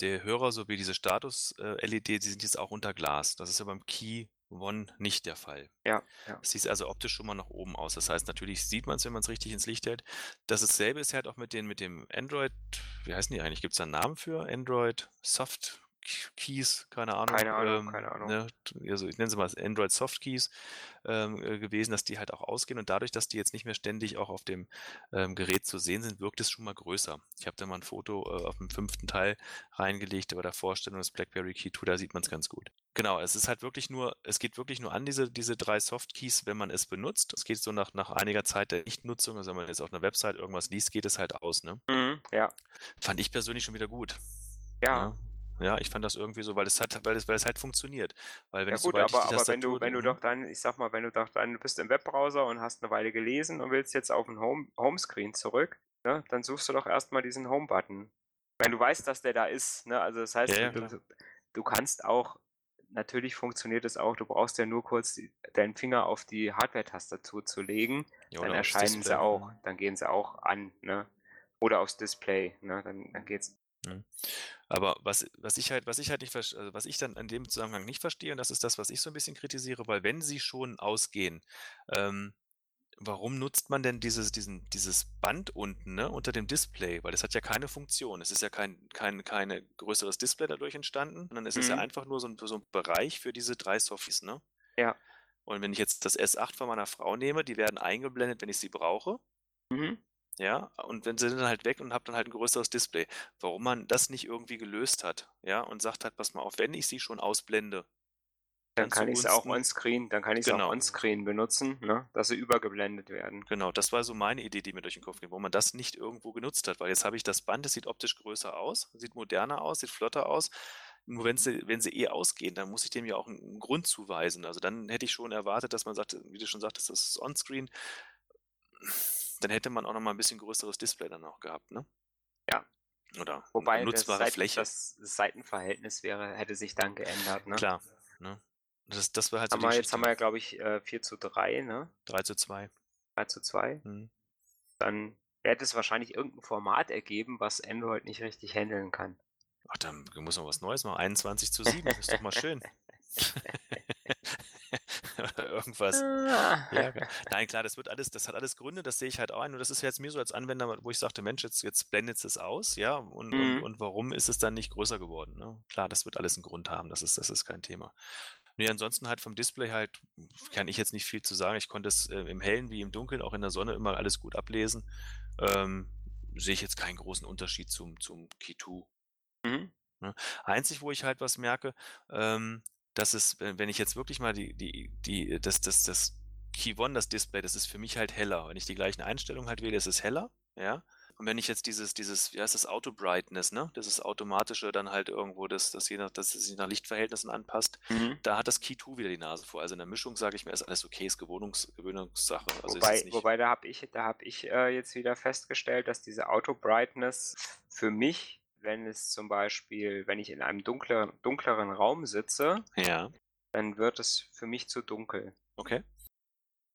der Hörer sowie diese Status-LED, äh, die sind jetzt auch unter Glas. Das ist ja beim Key One nicht der Fall. Ja, ja. Es sieht also optisch schon mal nach oben aus. Das heißt, natürlich sieht man es, wenn man es richtig ins Licht hält. Das dasselbe ist halt auch mit, den, mit dem Android, wie heißen die eigentlich? Gibt es da einen Namen für? Android Soft Keys, keine Ahnung. Keine Ahnung, ähm, keine Ahnung. Ne, also ich nenne sie mal Android Soft Keys ähm, äh, gewesen, dass die halt auch ausgehen und dadurch, dass die jetzt nicht mehr ständig auch auf dem ähm, Gerät zu sehen sind, wirkt es schon mal größer. Ich habe da mal ein Foto äh, auf dem fünften Teil reingelegt bei der Vorstellung des BlackBerry Key 2, da sieht man es ganz gut. Genau, es ist halt wirklich nur, es geht wirklich nur an diese, diese drei Soft-Keys, wenn man es benutzt. Es geht so nach, nach einiger Zeit der Nichtnutzung, also wenn man jetzt auf einer Website irgendwas liest, geht es halt aus, ne? Mhm, ja. Fand ich persönlich schon wieder gut. Ja. Ja. Ich fand das irgendwie so, weil es halt, weil es, weil es halt funktioniert. Weil wenn ja gut, aber, aber wenn du, wenn du doch dann, ich sag mal, wenn du doch dann, du bist im Webbrowser und hast eine Weile gelesen und willst jetzt auf den Home, Homescreen zurück, ne, dann suchst du doch erstmal diesen Home-Button. Wenn du weißt, dass der da ist, ne, also das heißt, ja, du, du, kannst auch, natürlich funktioniert es auch, du brauchst ja nur kurz deinen Finger auf die Hardware-Tastatur zu legen, ja, dann erscheinen sie auch, dann gehen sie auch an, ne? Oder aufs Display, ne? Dann, dann geht's. Mhm. Aber was, was ich halt, was ich halt nicht also was ich dann in dem Zusammenhang nicht verstehe, und das ist das, was ich so ein bisschen kritisiere, weil wenn sie schon ausgehen, ähm, warum nutzt man denn dieses, diesen, dieses Band unten, ne, unter dem Display? Weil das hat ja keine Funktion. Es ist ja kein, kein keine größeres Display dadurch entstanden, sondern es ist ja mhm. einfach nur so ein, so ein Bereich für diese drei Softies, ne? Ja. Und wenn ich jetzt das S8 von meiner Frau nehme, die werden eingeblendet, wenn ich sie brauche. Mhm. Ja, und wenn sie dann halt weg und habe dann halt ein größeres Display. Warum man das nicht irgendwie gelöst hat, ja, und sagt halt, pass mal auf, wenn ich sie schon ausblende, dann kann ich es auch on-screen, dann kann ich es genau. auch on-screen benutzen, ne? dass sie übergeblendet werden. Genau, das war so meine Idee, die mir durch den Kopf ging, wo man das nicht irgendwo genutzt hat, weil jetzt habe ich das Band, das sieht optisch größer aus, sieht moderner aus, sieht flotter aus. nur wenn sie, wenn sie eh ausgehen, dann muss ich dem ja auch einen Grund zuweisen. Also dann hätte ich schon erwartet, dass man sagt, wie du schon sagtest, das ist Onscreen. Dann hätte man auch noch mal ein bisschen größeres Display dann auch gehabt, ne? Ja. Oder Wobei nutzbare das, Fläche. das Seitenverhältnis wäre, hätte sich dann geändert. Ne? Klar. Ne? Das, das war halt so wir, jetzt haben wir ja, glaube ich, äh, 4 zu 3, ne? 3 zu 2. 3 zu 2. Hm. Dann hätte es wahrscheinlich irgendein Format ergeben, was Android nicht richtig handeln kann. Ach, dann muss man was Neues machen. 21 zu 7, ist doch mal schön. Irgendwas. Ah. Ja, klar. Nein, klar, das wird alles, das hat alles Gründe, das sehe ich halt auch ein. Und das ist jetzt mir so als Anwender, wo ich sagte, Mensch, jetzt, jetzt blendet es aus, ja. Und, und, Mhm. und warum ist es dann nicht größer geworden? Ne? Klar, das wird alles einen Grund haben, das ist, das ist kein Thema. Nee, ansonsten halt vom Display halt kann ich jetzt nicht viel zu sagen. Ich konnte es äh, im Hellen wie im Dunkeln, auch in der Sonne immer alles gut ablesen. Ähm, sehe ich jetzt keinen großen Unterschied zum, zum Key 2. Mhm. Einzig, wo ich halt was merke, ähm, dass es, wenn ich jetzt wirklich mal die, die, die, das, das, das Key One, das Display, das ist für mich halt heller. Wenn ich die gleichen Einstellungen halt wähle, ist es heller, ja. Und wenn ich jetzt dieses, dieses, wie heißt das, Auto Brightness, ne? Das ist automatische dann halt irgendwo, das, das je nach, dass es sich nach Lichtverhältnissen anpasst, Mhm. da hat das Key 2 wieder die Nase vor. Also in der Mischung sage ich mir, ist alles okay, ist Gewohnungs, Gewöhnungssache. Also ist wobei, wobei da habe ich, da hab ich äh, jetzt wieder festgestellt, dass diese Auto-Brightness für mich, wenn es zum Beispiel, wenn ich in einem dunkleren, dunkleren Raum sitze, ja, dann wird es für mich zu dunkel. okay.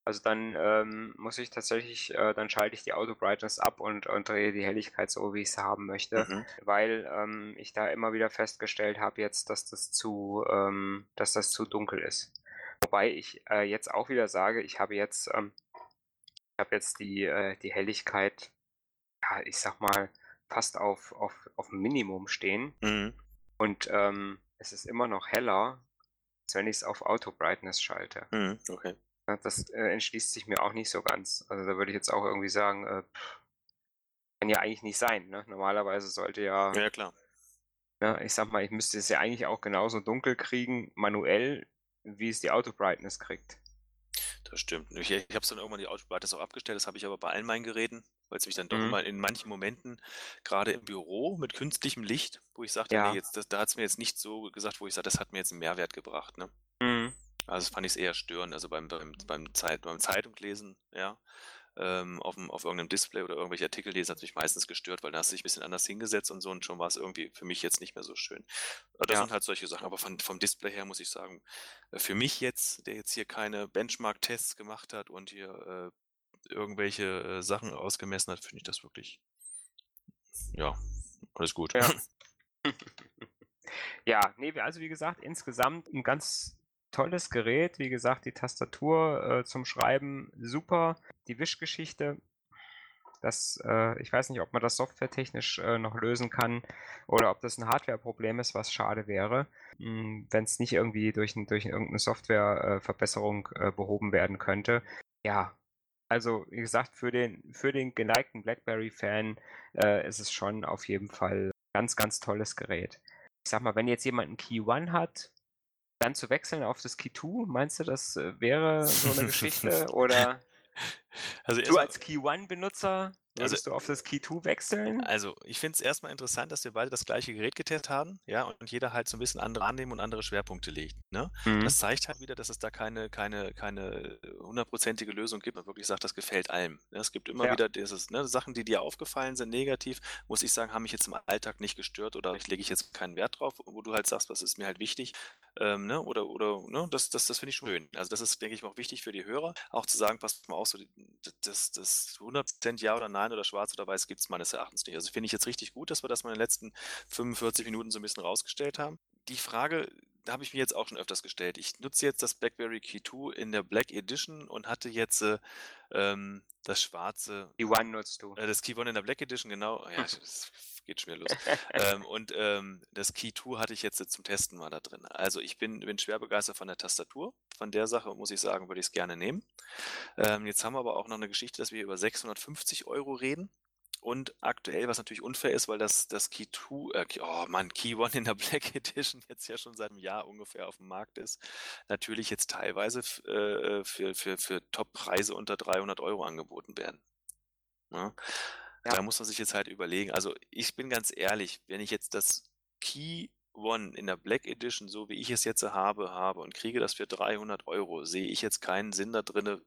Also dann ähm, muss ich tatsächlich, äh, dann schalte ich die Auto-Brightness ab und, und drehe die Helligkeit so, wie ich es haben möchte, Mhm. weil ähm, ich da immer wieder festgestellt habe jetzt, dass das zu, ähm, dass das zu dunkel ist. Wobei ich äh, jetzt auch wieder sage, ich habe jetzt, ähm, ich habe jetzt die, äh, die Helligkeit, ja, ich sag mal, fast auf, auf, auf Minimum stehen Mhm. und ähm, es ist immer noch heller, als wenn ich es auf Auto-Brightness schalte. Mhm. Okay. Das äh, entschließt sich mir auch nicht so ganz. Also da würde ich jetzt auch irgendwie sagen, äh, kann ja eigentlich nicht sein. Ne? Normalerweise sollte ja, Ja, klar. ne, ich sag mal, ich müsste es ja eigentlich auch genauso dunkel kriegen, manuell, wie es die Auto-Brightness kriegt. Das stimmt. Ich, ich habe es dann irgendwann die Autobrightness auch abgestellt, das habe ich aber bei allen meinen Geräten, weil es mich dann doch Mhm. immer in manchen Momenten, gerade im Büro mit künstlichem Licht, wo ich sagte, Ja. nee, jetzt, das, da hat es mir jetzt nicht so gesagt, wo ich sage, das hat mir jetzt einen Mehrwert gebracht. Ne? Mhm. Also das fand ich eher störend, also beim, beim, beim, Zeit, beim Zeitunglesen, ja, ähm, auf, dem, auf irgendeinem Display oder irgendwelche Artikel lesen, hat mich meistens gestört, weil da hast du dich ein bisschen anders hingesetzt und so und schon war es irgendwie für mich jetzt nicht mehr so schön. Aber Das Ja. sind halt solche Sachen, aber von, vom Display her muss ich sagen, äh, für mich jetzt, der jetzt hier keine Benchmark-Tests gemacht hat und hier äh, irgendwelche äh, Sachen ausgemessen hat, finde ich das wirklich, ja, alles gut. Ja. ja, nee, also wie gesagt, insgesamt ein ganz tolles Gerät. Wie gesagt, die Tastatur äh, zum Schreiben super. Die Wischgeschichte, das, äh, ich weiß nicht, ob man das softwaretechnisch äh, noch lösen kann oder ob das ein Hardware-Problem ist, was schade wäre, wenn es nicht irgendwie durch, ein, durch irgendeine Softwareverbesserung äh, behoben werden könnte. Ja, also wie gesagt, für den, für den geneigten BlackBerry-Fan äh, ist es schon auf jeden Fall ganz, ganz tolles Gerät. Ich sag mal, wenn jetzt jemand ein Key One hat, dann zu wechseln auf das Key 2, meinst du, das äh, wäre so eine Geschichte? Oder Also du als Key One-Benutzer, würdest Also- du auf das Key 2 wechseln? Also, ich finde es erstmal interessant, dass wir beide das gleiche Gerät getestet haben, ja, und jeder halt so ein bisschen andere Annehmen und andere Schwerpunkte legt. Ne? Mhm. Das zeigt halt wieder, dass es da keine, keine, keine hundertprozentige Lösung gibt. Man wirklich sagt, das gefällt allem. Ne? Es gibt immer Ja. wieder dieses, ne, Sachen, die dir aufgefallen sind, negativ, muss ich sagen, haben mich jetzt im Alltag nicht gestört oder ich lege ich jetzt keinen Wert drauf, wo du halt sagst, was ist mir halt wichtig. Ähm, ne? Oder, oder, ne? das, das, das finde ich schon schön. Also, das ist, denke ich, auch wichtig für die Hörer, auch zu sagen, passt mal auf, so, die- das, das 100% Ja oder Nein oder Schwarz oder Weiß gibt es meines Erachtens nicht. Also, finde ich jetzt richtig gut, dass wir das mal in den letzten 45 Minuten so ein bisschen rausgestellt haben. Die Frage, habe ich mir jetzt auch schon öfters gestellt. Ich nutze jetzt das BlackBerry Key 2 in der Black Edition und hatte jetzt äh, ähm, das schwarze, Die One nutzt du. äh, das Key One in der Black Edition, genau. Ja, das geht schon wieder los. ähm, und ähm, das Key 2 hatte ich jetzt äh, zum Testen mal da drin. Also ich bin, bin schwer begeistert von der Tastatur. Von der Sache muss ich sagen, würde ich es gerne nehmen. Ähm, jetzt haben wir aber auch noch eine Geschichte, dass wir über 650 Euro reden. Und aktuell, was natürlich unfair ist, weil das, das Key 2, äh, oh Mann, Key One in der Black Edition jetzt ja schon seit einem Jahr ungefähr auf dem Markt ist, natürlich jetzt teilweise äh, für, für, für Top-Preise unter 300 Euro angeboten werden. Ja? Ja. Da muss man sich jetzt halt überlegen. Also ich bin ganz ehrlich, wenn ich jetzt das Key One in der Black Edition, so wie ich es jetzt habe, habe und kriege das für 300 Euro, sehe ich jetzt keinen Sinn da drin,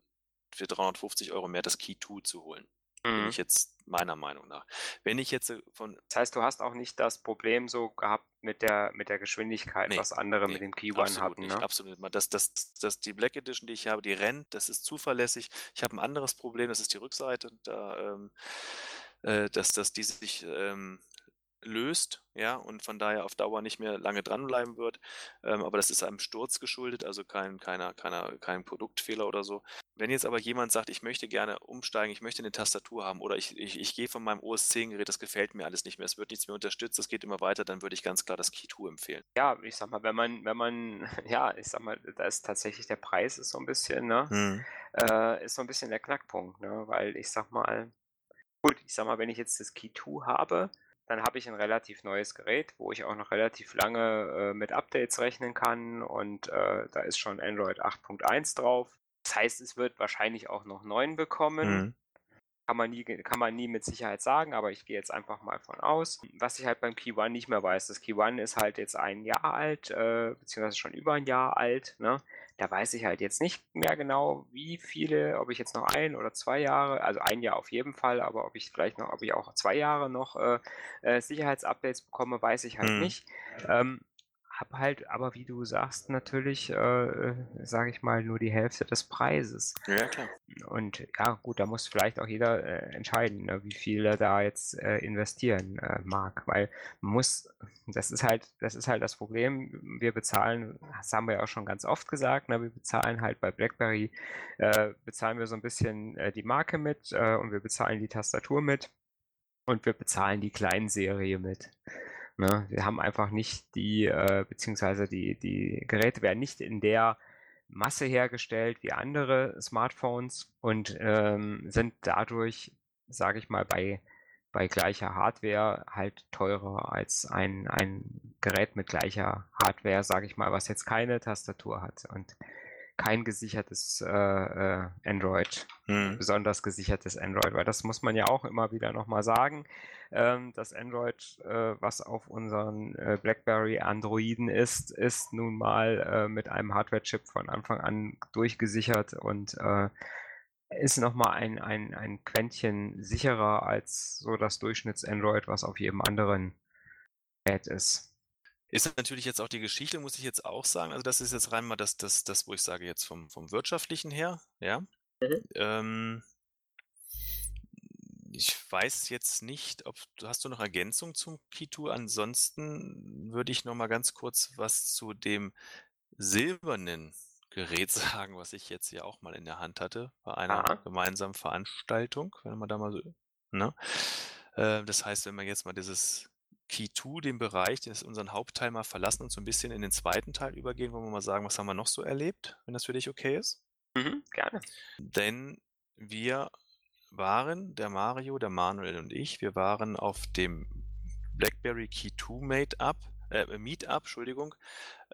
für 350 Euro mehr das Key 2 zu holen. Bin Mhm. ich jetzt meiner Meinung nach. Wenn ich jetzt äh, von Das heißt, du hast auch nicht das Problem so gehabt mit der, mit der Geschwindigkeit, Nee, was andere nee, mit dem Key One absolut hatten, nicht, ne? absolut nicht. Das, das, das, die Black Edition, die ich habe, die rennt, das ist zuverlässig. Ich habe ein anderes Problem, das ist die Rückseite, da, ähm, äh, dass, dass die sich ähm, löst, ja, und von daher auf Dauer nicht mehr lange dranbleiben wird. Ähm, aber das ist einem Sturz geschuldet, also kein, keiner, keiner, kein Produktfehler oder so. Wenn jetzt aber jemand sagt, ich möchte gerne umsteigen, ich möchte eine Tastatur haben oder ich, ich, ich gehe von meinem OS 10 Gerät, das gefällt mir alles nicht mehr, es wird nichts mehr unterstützt, es geht immer weiter, dann würde ich ganz klar das Key 2 empfehlen. Ja, ich sag mal, wenn man, wenn man, ja, ich sag mal, da ist tatsächlich der Preis ist so ein bisschen, ne? Mhm. Äh, ist so ein bisschen der Knackpunkt, ne? Weil ich sag mal, gut, ich sag mal, wenn ich jetzt das Key 2 habe, dann habe ich ein relativ neues Gerät, wo ich auch noch relativ lange äh, mit Updates rechnen kann und äh, da ist schon Android 8.1 drauf. Das heißt, es wird wahrscheinlich auch noch 9 bekommen. Mhm. Kann man, nie, kann man nie mit Sicherheit sagen, aber ich gehe jetzt einfach mal von aus. Was ich halt beim Key One nicht mehr weiß, das Key One ist halt jetzt ein Jahr alt, äh, beziehungsweise schon über ein Jahr alt. Ne? Da weiß ich halt jetzt nicht mehr genau, wie viele, ob ich jetzt noch ein oder zwei Jahre, also ein Jahr auf jeden Fall, aber ob ich vielleicht noch, ob ich auch zwei Jahre noch äh, äh, Sicherheitsupdates bekomme, weiß ich halt Mhm. nicht. Ähm, hab halt, aber wie du sagst, natürlich, äh, sage ich mal, nur die Hälfte des Preises. Ja, klar. Und ja, gut, da muss vielleicht auch jeder äh, entscheiden, ne, wie viel er da jetzt äh, investieren äh, mag, weil man muss, das ist halt, das ist halt das Problem. Wir bezahlen, das haben wir ja auch schon ganz oft gesagt, ne, wir bezahlen halt bei BlackBerry, äh, bezahlen wir so ein bisschen äh, die Marke mit äh, und wir bezahlen die Tastatur mit und wir bezahlen die Kleinserie mit. Ne? Wir haben einfach nicht die, äh, beziehungsweise die, die Geräte werden nicht in der Masse hergestellt wie andere Smartphones und ähm, sind dadurch, sage ich mal, bei, bei gleicher Hardware halt teurer als ein, ein Gerät mit gleicher Hardware, sage ich mal, was jetzt keine Tastatur hat und kein gesichertes äh, äh, Android, Mhm. besonders gesichertes Android, weil das muss man ja auch immer wieder nochmal sagen. Ähm, das Android, äh, was auf unseren äh, BlackBerry Androiden ist, ist nun mal äh, mit einem Hardware-Chip von Anfang an durchgesichert und äh, ist nochmal ein, ein, ein Quäntchen sicherer als so das Durchschnitts-Android, was auf jedem anderen Gerät ist. Ist natürlich jetzt auch die Geschichte, muss ich jetzt auch sagen. Also das ist jetzt rein mal das, das, das wo ich sage jetzt vom, vom wirtschaftlichen her, ja. Mhm. Ähm, ich weiß jetzt nicht, ob du hast du noch Ergänzung zum Key2? Ansonsten würde ich noch mal ganz kurz was zu dem silbernen Gerät sagen, was ich jetzt ja auch mal in der Hand hatte bei einer Aha. gemeinsamen Veranstaltung, wenn man da mal so, ne? Äh, das heißt, wenn man jetzt mal dieses Key 2, den Bereich, den unseren Hauptteil mal verlassen und so ein bisschen in den zweiten Teil übergehen, wollen wir mal sagen, was haben wir noch so erlebt, wenn das für dich okay ist? Mhm, gerne. Denn wir waren, der Mario, der Manuel und ich, wir waren auf dem BlackBerry Key 2 Meetup, äh, Meetup, Entschuldigung,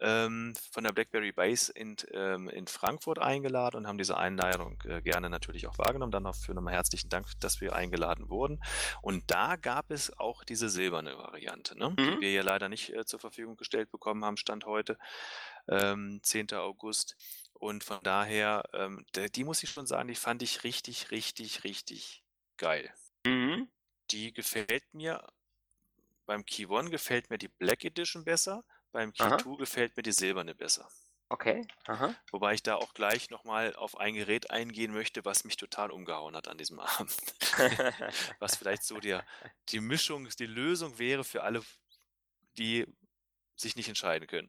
ähm, von der BlackBerry Base in, ähm, in Frankfurt eingeladen und haben diese Einladung äh, gerne natürlich auch wahrgenommen. Dann dafür nochmal herzlichen Dank, dass wir eingeladen wurden. Und da gab es auch diese silberne Variante, ne? die Mhm. wir ja leider nicht äh, zur Verfügung gestellt bekommen haben, Stand heute, ähm, 10. August. Und von daher, ähm, der, die muss ich schon sagen, die fand ich richtig, richtig, richtig geil. Mhm. Die gefällt mir, beim Key One gefällt mir die Black Edition besser, beim Key Aha. 2 gefällt mir die silberne besser. Okay. Aha. Wobei ich da auch gleich nochmal auf ein Gerät eingehen möchte, was mich total umgehauen hat an diesem Abend. was vielleicht so der, die Mischung, die Lösung wäre für alle, die sich nicht entscheiden können.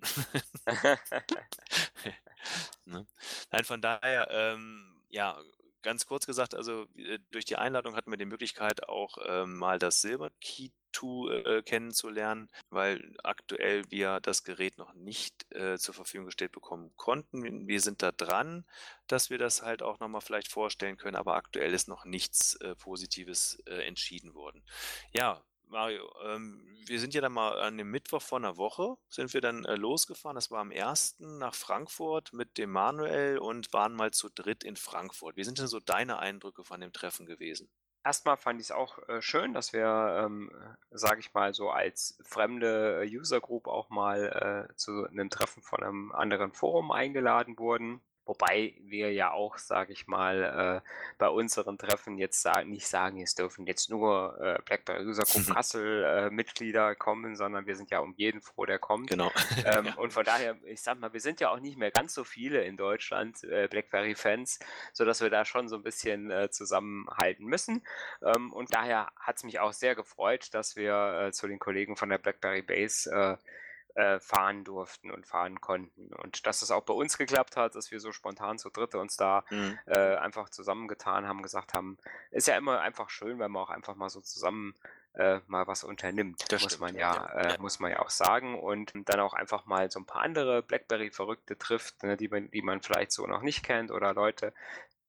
ne? Nein, von daher, ähm, ja, ganz kurz gesagt, also äh, durch die Einladung hatten wir die Möglichkeit auch ähm, mal das Silber Key 2 äh, kennenzulernen, weil aktuell wir das Gerät noch nicht äh, zur Verfügung gestellt bekommen konnten. Wir sind da dran, dass wir das halt auch nochmal vielleicht vorstellen können, aber aktuell ist noch nichts äh, Positives äh, entschieden worden. Ja, Mario, ähm, wir sind ja dann mal an dem Mittwoch vor einer Woche, sind wir dann äh, losgefahren. Das war am 1. nach Frankfurt mit dem Manuel und waren mal zu dritt in Frankfurt. Wie sind denn so deine Eindrücke von dem Treffen gewesen? erstmal fand ich es auch äh, schön, dass wir, ähm, sage ich mal, so als fremde User Group auch mal äh, zu einem Treffen von einem anderen Forum eingeladen wurden. Wobei wir ja auch, sage ich mal, äh, bei unseren Treffen jetzt sa nicht sagen, es dürfen jetzt nur äh, BlackBerry User Group Kassel äh, Mitglieder kommen, sondern wir sind ja um jeden froh, der kommt. Genau. Ähm, ja. Und von daher, ich sag mal, wir sind ja auch nicht mehr ganz so viele in Deutschland äh, BlackBerry-Fans, sodass wir da schon so ein bisschen äh, zusammenhalten müssen. Ähm, und daher hat es mich auch sehr gefreut, dass wir äh, zu den Kollegen von der BlackBerry Base äh, äh, fahren durften und fahren konnten. Und dass es auch bei uns geklappt hat, dass wir so spontan zu dritte uns da mhm. äh, einfach zusammengetan haben, gesagt haben, ist ja immer einfach schön, wenn man auch einfach mal so zusammen äh, mal was unternimmt, das muss stimmt, man ja, ja. Äh, muss man ja auch sagen und dann auch einfach mal so ein paar andere BlackBerry-Verrückte trifft, ne, die, man, die man vielleicht so noch nicht kennt oder Leute,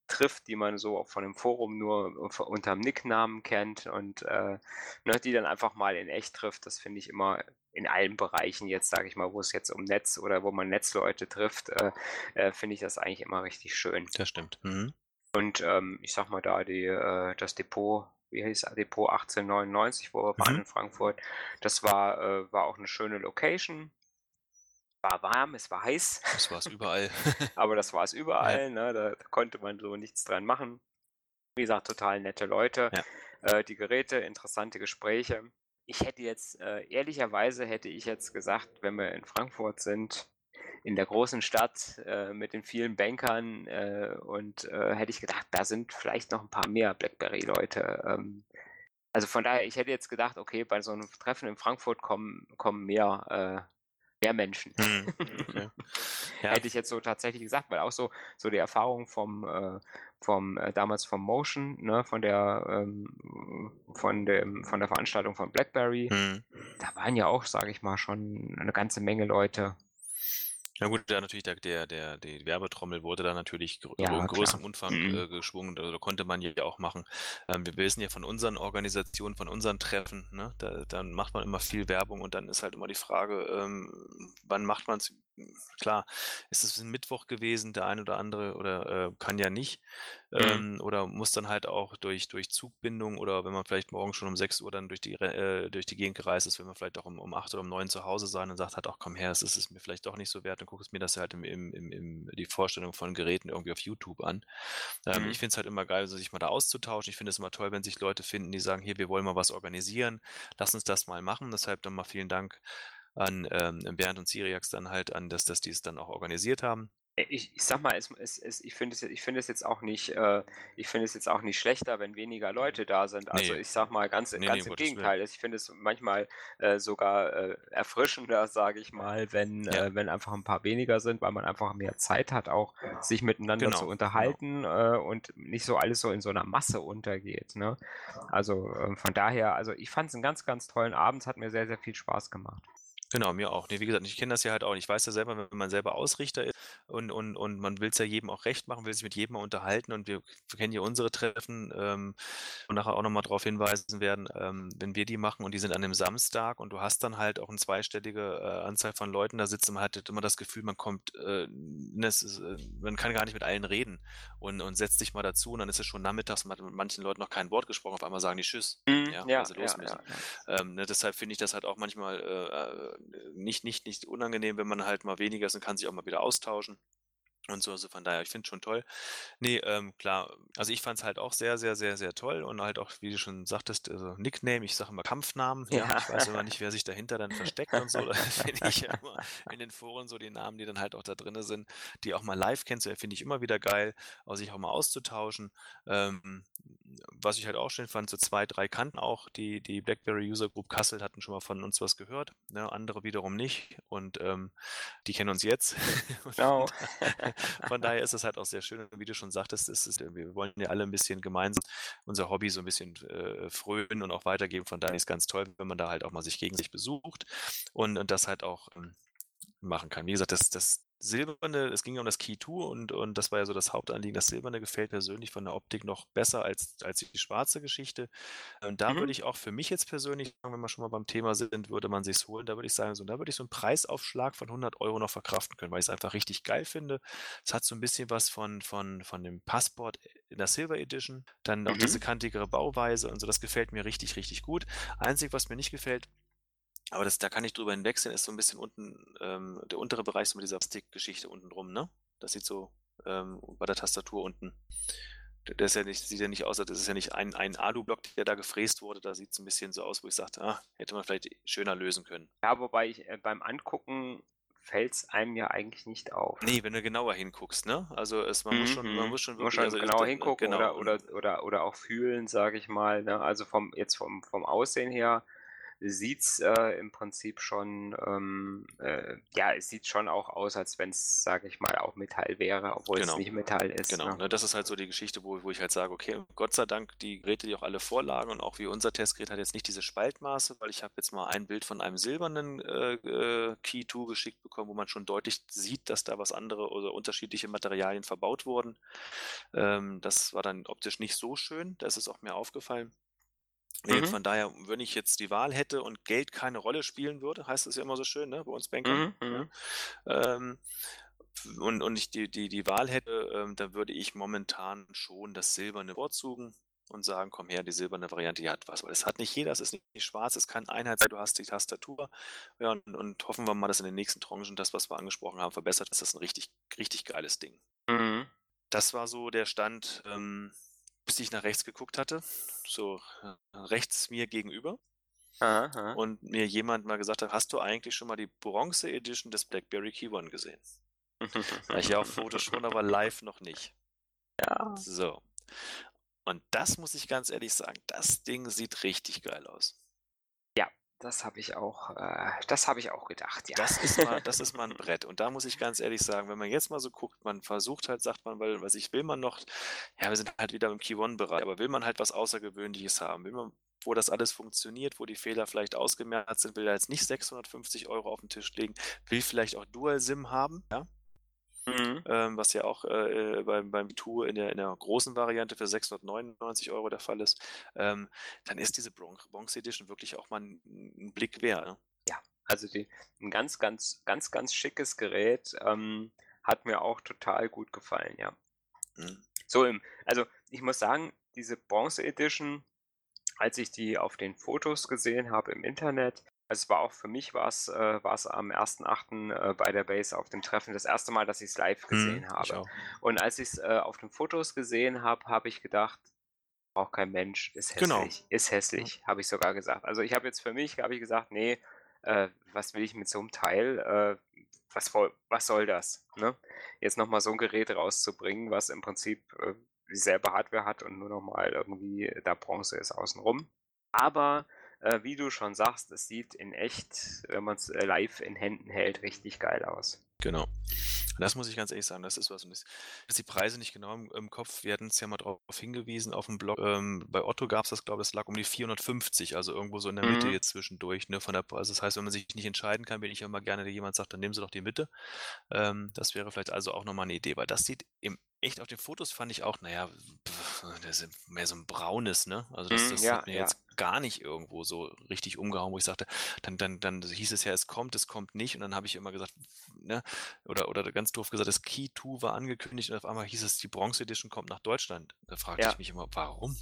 trifft, die man so auch von dem Forum nur unter dem Nicknamen kennt und äh, ne, die dann einfach mal in echt trifft. Das finde ich immer in allen Bereichen jetzt, sage ich mal, wo es jetzt um Netz oder wo man Netzleute trifft, äh, äh, finde ich das eigentlich immer richtig schön. Das stimmt. Mhm. Und ähm, ich sag mal da, die, äh, das Depot, wie hieß Depot 1899, wo wir waren mhm. in Frankfurt, das war, äh, war auch eine schöne Location war warm, es war heiß. Das war es überall. Aber das war es überall, ja. ne? da, konnte man so nichts dran machen. Wie gesagt, total nette Leute. Ja. Äh, die Geräte, interessante Gespräche. Ich hätte jetzt, äh, ehrlicherweise hätte ich jetzt gesagt, wenn wir in Frankfurt sind, in der großen Stadt äh, mit den vielen Bankern äh, und äh, hätte ich gedacht, da sind vielleicht noch ein paar mehr BlackBerry-Leute. Ähm, also von daher, ich hätte jetzt gedacht, okay, bei so einem Treffen in Frankfurt kommen, kommen mehr äh, mehr Menschen. Okay. Ja. Hätte ich jetzt so tatsächlich gesagt, weil auch so, so die Erfahrung vom, äh, vom äh, damals vom Motion, ne, von der ähm, von dem von der Veranstaltung von BlackBerry, mhm. da waren ja auch, sage ich mal, schon eine ganze Menge Leute. Ja gut, da natürlich der, der, der, die Werbetrommel wurde da natürlich gr ja, in größerem Umfang mhm. äh, geschwungen, also konnte man ja auch machen. Ähm, wir wissen ja von unseren Organisationen, von unseren Treffen, ne, da, dann macht man immer viel Werbung und dann ist halt immer die Frage, ähm, wann macht man es klar, ist es ein Mittwoch gewesen, der eine oder andere oder äh, kann ja nicht. Mhm. Ähm, oder muss dann halt auch durch, durch Zugbindung oder wenn man vielleicht morgen schon um 6 Uhr dann durch die, äh, durch die Gegend gereist ist, will man vielleicht auch um, um 8 oder um 9 zu Hause sein und sagt halt auch, komm her, es ist es mir vielleicht doch nicht so wert, dann gucke ich mir das halt im, im, im, im, die Vorstellung von Geräten irgendwie auf YouTube an. Ähm, mhm. Ich finde es halt immer geil, sich mal da auszutauschen. Ich finde es immer toll, wenn sich Leute finden, die sagen, hier, wir wollen mal was organisieren, lass uns das mal machen. Deshalb dann mal vielen Dank an ähm, Bernd und Siriax dann halt an, dass, dass die es dann auch organisiert haben. Äh, ich, ich sag mal, es, es, es, ich finde es, ich finde es jetzt auch nicht, äh, ich finde es jetzt auch nicht schlechter, wenn weniger Leute da sind. Also nee. ich sag mal ganz, nee, ganz nee, im Gegenteil. Ich finde es manchmal äh, sogar äh, erfrischender, sage ich mal, wenn, ja. äh, wenn einfach ein paar weniger sind, weil man einfach mehr Zeit hat, auch sich miteinander genau. zu genau. unterhalten genau. und nicht so alles so in so einer Masse untergeht. Ne? Also ähm, von daher, also ich fand es einen ganz, ganz tollen Abend, es hat mir sehr, sehr viel Spaß gemacht. Genau, mir auch. Ne, wie gesagt, ich kenne das ja halt auch. Ich weiß ja selber, wenn man selber Ausrichter ist und, und, und man will es ja jedem auch recht machen, will sich mit jedem mal unterhalten und wir, wir kennen ja unsere Treffen ähm, und nachher auch nochmal darauf hinweisen werden, ähm, wenn wir die machen und die sind an einem Samstag und du hast dann halt auch eine zweistellige äh, Anzahl von Leuten da sitzen, man hat immer das Gefühl, man kommt, äh, ne, ist, äh, man kann gar nicht mit allen reden und, und setzt sich mal dazu und dann ist es schon nachmittags, man hat mit manchen Leuten noch kein Wort gesprochen, auf einmal sagen die Tschüss, mhm, ja, ja, sie los ja, müssen. Ja, ähm, ne, deshalb finde ich das halt auch manchmal äh, nicht, nicht, nicht unangenehm, wenn man halt mal weniger ist und kann sich auch mal wieder austauschen. Und so, also von daher, ich finde es schon toll. Nee, ähm, klar, also ich fand es halt auch sehr, sehr, sehr, sehr toll und halt auch, wie du schon sagtest, also Nickname, ich sage immer Kampfnamen. Ja. ja. Ich weiß immer nicht, wer sich dahinter dann versteckt und so. Da finde ich ja immer in den Foren so die Namen, die dann halt auch da drin sind, die auch mal live kennst, finde ich immer wieder geil, auch sich auch mal auszutauschen. Ähm, was ich halt auch schön fand, so zwei, drei kannten auch die, die BlackBerry User Group Kassel, hatten schon mal von uns was gehört, ne? andere wiederum nicht und ähm, die kennen uns jetzt. Genau. von daher ist es halt auch sehr schön, und wie du schon sagtest, ist es, wir wollen ja alle ein bisschen gemeinsam unser Hobby so ein bisschen äh, frönen und auch weitergeben. Von daher ist es ganz toll, wenn man da halt auch mal sich gegen sich besucht und, und das halt auch ähm, machen kann. Wie gesagt, das, das Silberne, es ging ja um das Key 2 und, und das war ja so das Hauptanliegen. Das Silberne gefällt persönlich von der Optik noch besser als, als die schwarze Geschichte. Und da mhm. würde ich auch für mich jetzt persönlich sagen, wenn wir schon mal beim Thema sind, würde man sich holen. Da würde ich sagen, so, da würde ich so einen Preisaufschlag von 100 Euro noch verkraften können, weil ich es einfach richtig geil finde. Es hat so ein bisschen was von, von, von dem Passport in der Silver Edition. Dann mhm. auch diese kantigere Bauweise und so. Das gefällt mir richtig, richtig gut. Einzig, was mir nicht gefällt, aber das, da kann ich drüber hinwechseln, ist so ein bisschen unten, ähm, der untere Bereich so mit dieser Stick-Geschichte unten drum, ne? Das sieht so ähm, bei der Tastatur unten. Der ist ja nicht, sieht ja nicht aus, das ist ja nicht ein, ein Alu-Block, der da gefräst wurde. Da sieht es ein bisschen so aus, wo ich sagte, ah, hätte man vielleicht schöner lösen können. Ja, wobei ich äh, beim Angucken fällt es einem ja eigentlich nicht auf. Nee, wenn du genauer hinguckst, ne? Also es, man, mhm. muss schon, man muss schon wirklich muss schon also genauer hingucken genau. oder, oder, oder, oder auch fühlen, sage ich mal. Ne? Also vom, jetzt vom, vom Aussehen her sieht es äh, im Prinzip schon, ähm, äh, ja, es sieht schon auch aus, als wenn es, sage ich mal, auch Metall wäre, obwohl genau. es nicht Metall ist. Genau, ne? Ne, das ist halt so die Geschichte, wo, wo ich halt sage, okay, Gott sei Dank, die Geräte, die auch alle vorlagen und auch wie unser Testgerät hat jetzt nicht diese Spaltmaße, weil ich habe jetzt mal ein Bild von einem silbernen äh, äh Key 2 geschickt bekommen, wo man schon deutlich sieht, dass da was andere oder unterschiedliche Materialien verbaut wurden. Ähm, das war dann optisch nicht so schön, da ist auch mir aufgefallen. Mhm. von daher, wenn ich jetzt die Wahl hätte und Geld keine Rolle spielen würde, heißt es ja immer so schön, ne, bei uns Bankern. Mhm. Ja, mhm. ähm, und, und ich die, die, die Wahl hätte, ähm, dann würde ich momentan schon das Silberne vorzugen und sagen, komm her, die silberne Variante, die hat was. Weil es hat nicht jeder, es ist nicht, nicht schwarz, es kann Einheit sein, du hast die Tastatur. Ja, und, und, hoffen wir mal, dass in den nächsten Tranchen das, was wir angesprochen haben, verbessert ist. Das ist ein richtig, richtig geiles Ding. Mhm. Das war so der Stand, ähm, bis ich nach rechts geguckt hatte, so äh, rechts mir gegenüber. Aha, aha. Und mir jemand mal gesagt hat, hast du eigentlich schon mal die Bronze Edition des BlackBerry Key One gesehen? ich ja auf Fotos schon, aber live noch nicht. Ja. So. Und das muss ich ganz ehrlich sagen, das Ding sieht richtig geil aus. Das habe ich auch, äh, das habe ich auch gedacht, ja. Das ist mal, das ist mal ein Brett. Und da muss ich ganz ehrlich sagen, wenn man jetzt mal so guckt, man versucht halt, sagt man, weil, was ich will man noch, ja, wir sind halt wieder im Key One-Bereich, aber will man halt was Außergewöhnliches haben, will man, wo das alles funktioniert, wo die Fehler vielleicht ausgemerzt sind, will er jetzt nicht 650 Euro auf den Tisch legen, will vielleicht auch Dual-SIM haben, ja. Mhm. Ähm, was ja auch äh, beim, beim Tour in der, in der großen Variante für 699 Euro der Fall ist, ähm, dann ist diese Bronx, Bronx Edition wirklich auch mal ein, ein Blick wert. Ne? Ja, also die, ein ganz, ganz, ganz, ganz schickes Gerät. Ähm, hat mir auch total gut gefallen, ja. Mhm. So im, also ich muss sagen, diese Bronze Edition, als ich die auf den Fotos gesehen habe im Internet, also es war auch für mich war es, äh, am 1.8. Äh, bei der Base auf dem Treffen das erste Mal, dass ich es live gesehen hm, habe. Und als ich es äh, auf den Fotos gesehen habe, habe ich gedacht, braucht kein Mensch, ist genau. hässlich, genau. ist hässlich, habe ich sogar gesagt. Also ich habe jetzt für mich, habe ich gesagt, nee, äh, was will ich mit so einem Teil? Äh, was, was soll das? Ne? Jetzt nochmal so ein Gerät rauszubringen, was im Prinzip äh, dieselbe Hardware hat und nur nochmal irgendwie da Bronze ist außenrum. Aber äh, wie du schon sagst, es sieht in echt, wenn man es äh, live in Händen hält, richtig geil aus. Genau. Das muss ich ganz ehrlich sagen, das ist was. Und das, die Preise nicht genau im, im Kopf. Wir hatten es ja mal darauf hingewiesen auf dem Blog. Ähm, bei Otto gab es das, glaube ich, das lag um die 450, also irgendwo so in der Mitte mhm. jetzt zwischendurch. Ne, von der, also das heißt, wenn man sich nicht entscheiden kann, bin ich immer gerne, der jemand sagt, dann nehmen Sie doch die Mitte. Ähm, das wäre vielleicht also auch nochmal eine Idee, weil das sieht im echt auf den Fotos fand ich auch, naja, das ist mehr so ein braunes, ne? Also das, mhm, das ja, hat mir ja. jetzt gar nicht irgendwo so richtig umgehauen, wo ich sagte, dann, dann, dann hieß es ja, es kommt, es kommt nicht. Und dann habe ich immer gesagt, ne, oder, oder ganz doof gesagt, das Key 2 war angekündigt und auf einmal hieß es, die Bronze Edition kommt nach Deutschland. Da fragte ja. ich mich immer, warum?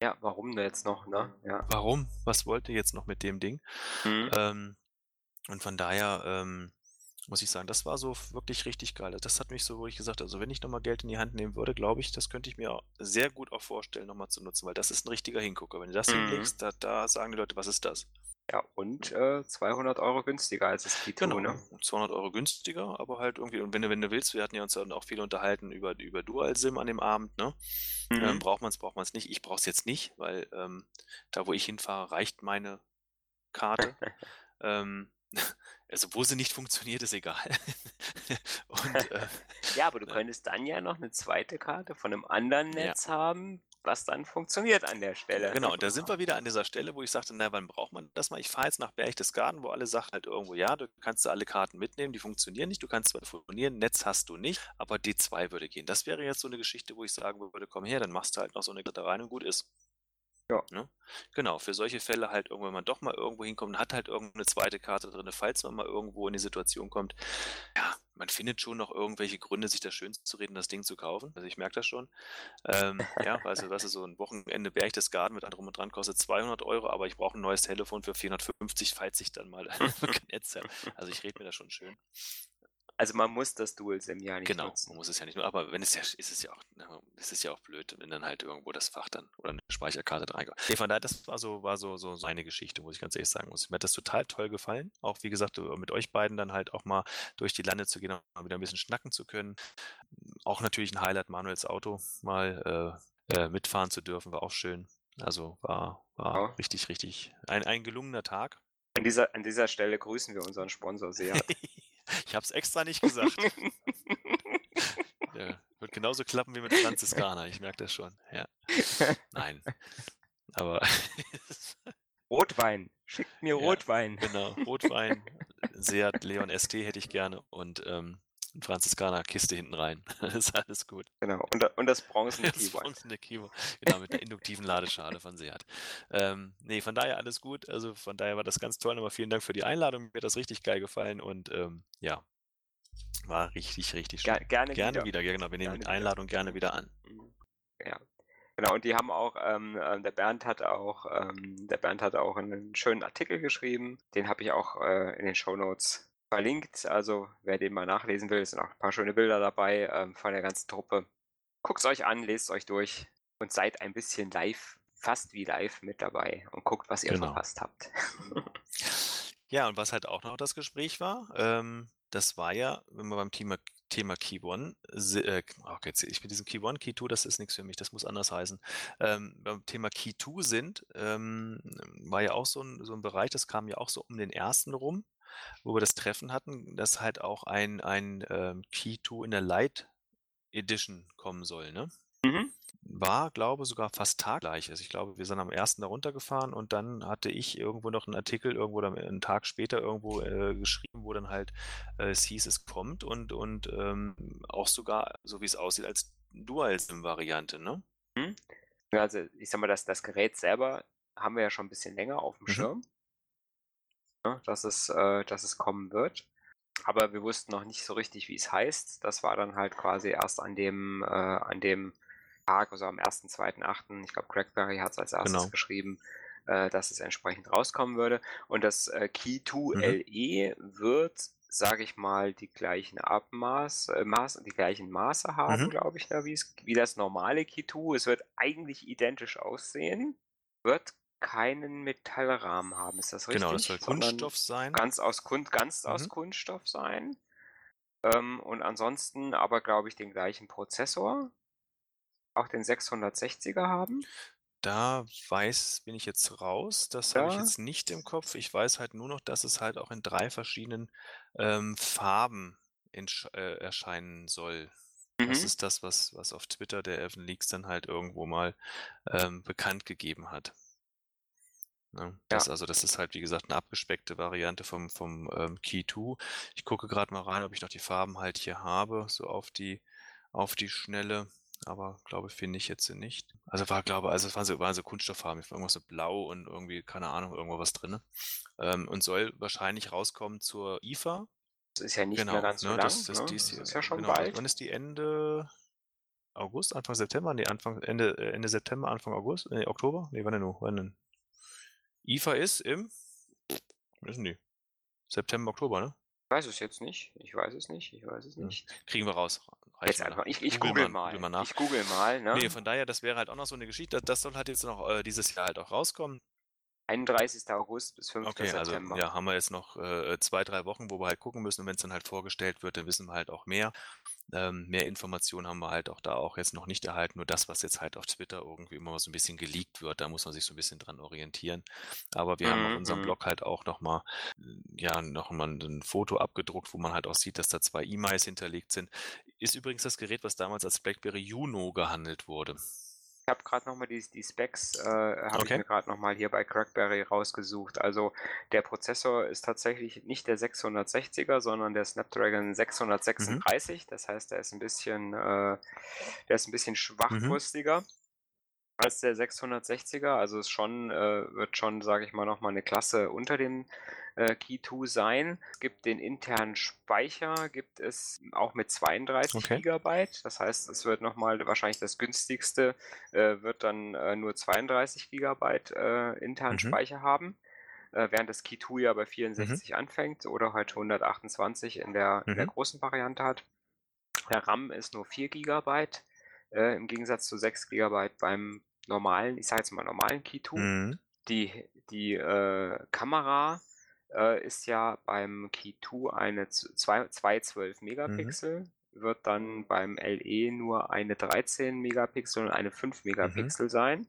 Ja, warum denn jetzt noch, ne? Ja. Warum? Was wollt ihr jetzt noch mit dem Ding? Mhm. Ähm, und von daher, ähm, muss ich sagen, das war so wirklich richtig geil. Das hat mich so, wo ich gesagt also wenn ich nochmal Geld in die Hand nehmen würde, glaube ich, das könnte ich mir sehr gut auch vorstellen, nochmal zu nutzen, weil das ist ein richtiger Hingucker. Wenn du das mhm. hinlegst, da, da, sagen die Leute, was ist das? Ja, und äh, 200 Euro günstiger als das Kito, genau, ne? 200 Euro günstiger, aber halt irgendwie, und wenn du, wenn du willst, wir hatten ja uns dann auch viel unterhalten über, über Dual-SIM an dem Abend, ne? Mhm. Ähm, braucht man es, braucht man es nicht. Ich brauche es jetzt nicht, weil ähm, da, wo ich hinfahre, reicht meine Karte. ähm, also wo sie nicht funktioniert, ist egal. Und, äh, ja, aber du könntest dann ja noch eine zweite Karte von einem anderen Netz ja. haben, was dann funktioniert an der Stelle. Genau, und da sind wir wieder an dieser Stelle, wo ich sagte, na, wann braucht man das mal? Ich fahre jetzt nach Berchtesgaden, wo alle Sachen halt irgendwo, ja, du kannst alle Karten mitnehmen, die funktionieren nicht, du kannst zwar telefonieren, Netz hast du nicht, aber D2 würde gehen. Das wäre jetzt so eine Geschichte, wo ich sagen würde, komm her, dann machst du halt noch so eine Karte rein und gut ist. Ja. Ne? Genau, für solche Fälle halt irgendwann man doch mal irgendwo hinkommt und hat halt irgendeine zweite Karte drin, falls man mal irgendwo in die Situation kommt. Ja, man findet schon noch irgendwelche Gründe, sich das schön zu reden, das Ding zu kaufen. Also ich merke das schon. Ähm, ja, du, weißt du, so ein Wochenende Berchtesgaden mit anderem und dran kostet 200 Euro, aber ich brauche ein neues Telefon für 450, falls ich dann mal kein Netz habe. Also ich rede mir das schon schön. Also man muss das Dual-SIM ja nicht Genau, nutzen. man muss es ja nicht nur, aber wenn es ja, ist es ja auch, na, es ist ja auch blöd, wenn dann halt irgendwo das Fach dann oder eine Speicherkarte da reinkommt. Nee, von daher, das war so, war so, so, so eine Geschichte, muss ich ganz ehrlich sagen. Mir hat das total toll gefallen. Auch wie gesagt, mit euch beiden dann halt auch mal durch die Lande zu gehen und mal wieder ein bisschen schnacken zu können. Auch natürlich ein Highlight, Manuels Auto mal äh, äh, mitfahren zu dürfen, war auch schön. Also war, war Ja. richtig, richtig ein, ein gelungener Tag. An dieser, an dieser Stelle grüßen wir unseren Sponsor sehr. ich habe es extra nicht gesagt. Ja, wird genauso klappen wie mit Franziskaner, ich merke das schon. Ja. Nein. Aber Rotwein. Schickt mir Ja. Rotwein. genau, Rotwein, Seat Leon ST hätte ich gerne und ähm, ein Franziskaner Kiste hinten rein. Das ist alles gut. Genau. Und, und das bronzene Das Keyboard. bronzene Keyboard. Genau, mit einer induktiven Ladeschale von Seat. Ähm, nee, von daher alles gut. Also von daher war das ganz toll. Nochmal vielen Dank für die Einladung. Mir hat das richtig geil gefallen und ähm, ja, war richtig, richtig schön. Ger gerne, Gerne wieder. wieder, genau. Wir nehmen Gerne mit wieder. Einladung gerne wieder an. Mhm. Ja. Genau, und die haben auch, ähm, äh, der Bernd hat auch, ähm, der Bernd hat auch einen schönen Artikel geschrieben. Den habe ich auch äh, in den Shownotes verlinkt. Also wer den mal nachlesen will, sind auch ein paar schöne Bilder dabei ähm, von der ganzen Truppe. Guckt's euch an, lest euch durch und seid ein bisschen live, fast wie live mit dabei und guckt, was ihr Genau. verpasst habt. Ja, und was halt auch noch das Gespräch war, ähm, das war ja, wenn wir beim Thema, Thema Key One, äh, jetzt, ich mit diesem Key One, Key Two, das ist nichts für mich, das muss anders heißen. Ähm, beim Thema Key Two sind, ähm, war ja auch so ein, so ein Bereich, das kam ja auch so um den ersten rum, wo wir das Treffen hatten, dass halt auch ein, ein ähm, Key Two in der Light Edition kommen soll, ne? Mhm. war, glaube sogar fast taggleich. Also ich glaube, wir sind am ersten da runtergefahren und dann hatte ich irgendwo noch einen Artikel irgendwo dann einen Tag später irgendwo äh, geschrieben, wo dann halt äh, es hieß, es kommt und und ähm, auch sogar, so wie es aussieht, als Dual-SIM-Variante, ne? Ja, Also ich sag mal, das, das Gerät selber haben wir ja schon ein bisschen länger auf dem Mhm. Schirm, ja, dass, es, äh, dass es kommen wird. Aber wir wussten noch nicht so richtig, wie es heißt. Das war dann halt quasi erst an dem, äh, an dem Tag, also am 1., 2., 8., ich glaube, Crackberry hat es als erstes Genau. geschrieben, äh, dass es entsprechend rauskommen würde. Und das äh, Key 2 Mhm. LE wird, sage ich mal, die gleichen Abmaß, äh, Maß, die gleichen Maße haben, Mhm. glaube ich, da, wie es- wie das normale Key 2. Es wird eigentlich identisch aussehen, wird keinen Metallrahmen haben. Ist das richtig? Genau, das soll Kunststoff sein. Ganz aus, Kun ganz aus Mhm. Kunststoff sein. Ähm, und ansonsten aber, glaube ich, den gleichen Prozessor. Auch den 660er haben. Da weiß, bin ich jetzt raus. Das habe ich Ja. jetzt nicht im Kopf. Ich weiß halt nur noch, dass es halt auch in drei verschiedenen ähm, Farben äh, erscheinen soll. Das Mhm. ist das, was, was auf Twitter der Evan Leaks dann halt irgendwo mal ähm, bekannt gegeben hat. Ne? Das, Also das ist halt, wie gesagt, eine abgespeckte Variante vom, vom ähm, Key 2. Ich gucke gerade mal rein, ob ich noch die Farben halt hier habe, so auf die, auf die Schnelle. Aber glaube, finde ich jetzt nicht. Also war, glaube, also es waren so, waren so Kunststofffarben, irgendwas so blau und irgendwie, keine Ahnung, irgendwo was drin. Ähm, und soll wahrscheinlich rauskommen zur IFA. Das ist ja nicht Genau, mehr ganz so ne, lang. das, das, ne? dies, das ist ja schon genau, bald. Wann ist die Ende August, Anfang September? Nee, Anfang, Ende, äh, Ende September, Anfang August? Nee, Oktober? Nee, wann denn nur? Wann denn? IFA ist im, wissen die? September, Oktober, ne? Ich weiß es jetzt nicht. Ich weiß es nicht. Ich weiß es nicht. Kriegen wir raus. Reichen Jetzt einfach. Ich, ich Google google mal, google mal nach. Ich google mal. Ne? Nee, von daher, das wäre halt auch noch so eine Geschichte. Das, das soll halt jetzt noch äh, dieses Jahr halt auch rauskommen. 31. August bis 5. Okay, also September. ja, haben wir jetzt noch äh, zwei, drei Wochen, wo wir halt gucken müssen. Und wenn es dann halt vorgestellt wird, dann wissen wir halt auch mehr. Ähm, mehr Informationen haben wir halt auch da auch jetzt noch nicht erhalten. Nur das, was jetzt halt auf Twitter irgendwie immer mal so ein bisschen geleakt wird, da muss man sich so ein bisschen dran orientieren. Aber wir haben auf Mhm, unserem mhm. Blog halt auch nochmal, ja, noch mal ein Foto abgedruckt, wo man halt auch sieht, dass da zwei E-Mails hinterlegt sind. Ist übrigens das Gerät, was damals als BlackBerry Juno gehandelt wurde. Ich habe gerade nochmal die, die Specs, äh, habe Okay. ich mir gerade nochmal hier bei Crackberry rausgesucht. Also der Prozessor ist tatsächlich nicht der 660er, sondern der Snapdragon 636. Das heißt, der ist ein bisschen, äh, der ist ein bisschen schwachbrüstiger als der 660er. Also ist schon, äh, wird schon, sage ich mal, nochmal eine Klasse unter dem äh, Key 2 sein. Es gibt den internen Speicher, gibt es auch mit 32 Okay. Gigabyte. Das heißt, es wird nochmal wahrscheinlich das günstigste, äh, wird dann äh, nur 32 Gigabyte äh, internen Mhm. Speicher haben. Äh, während das Key 2 ja bei 64 anfängt oder halt 128 in der, in der Mhm. großen Variante hat. Der RAM ist nur 4 Gigabyte, äh, im Gegensatz zu 6 Gigabyte beim normalen, ich sage jetzt mal normalen 2. Mhm. Die, die äh, Kamera äh, ist ja beim 2 eine z- zwei- 212 Megapixel, wird dann beim LE nur eine 13 Megapixel und eine 5 Megapixel sein.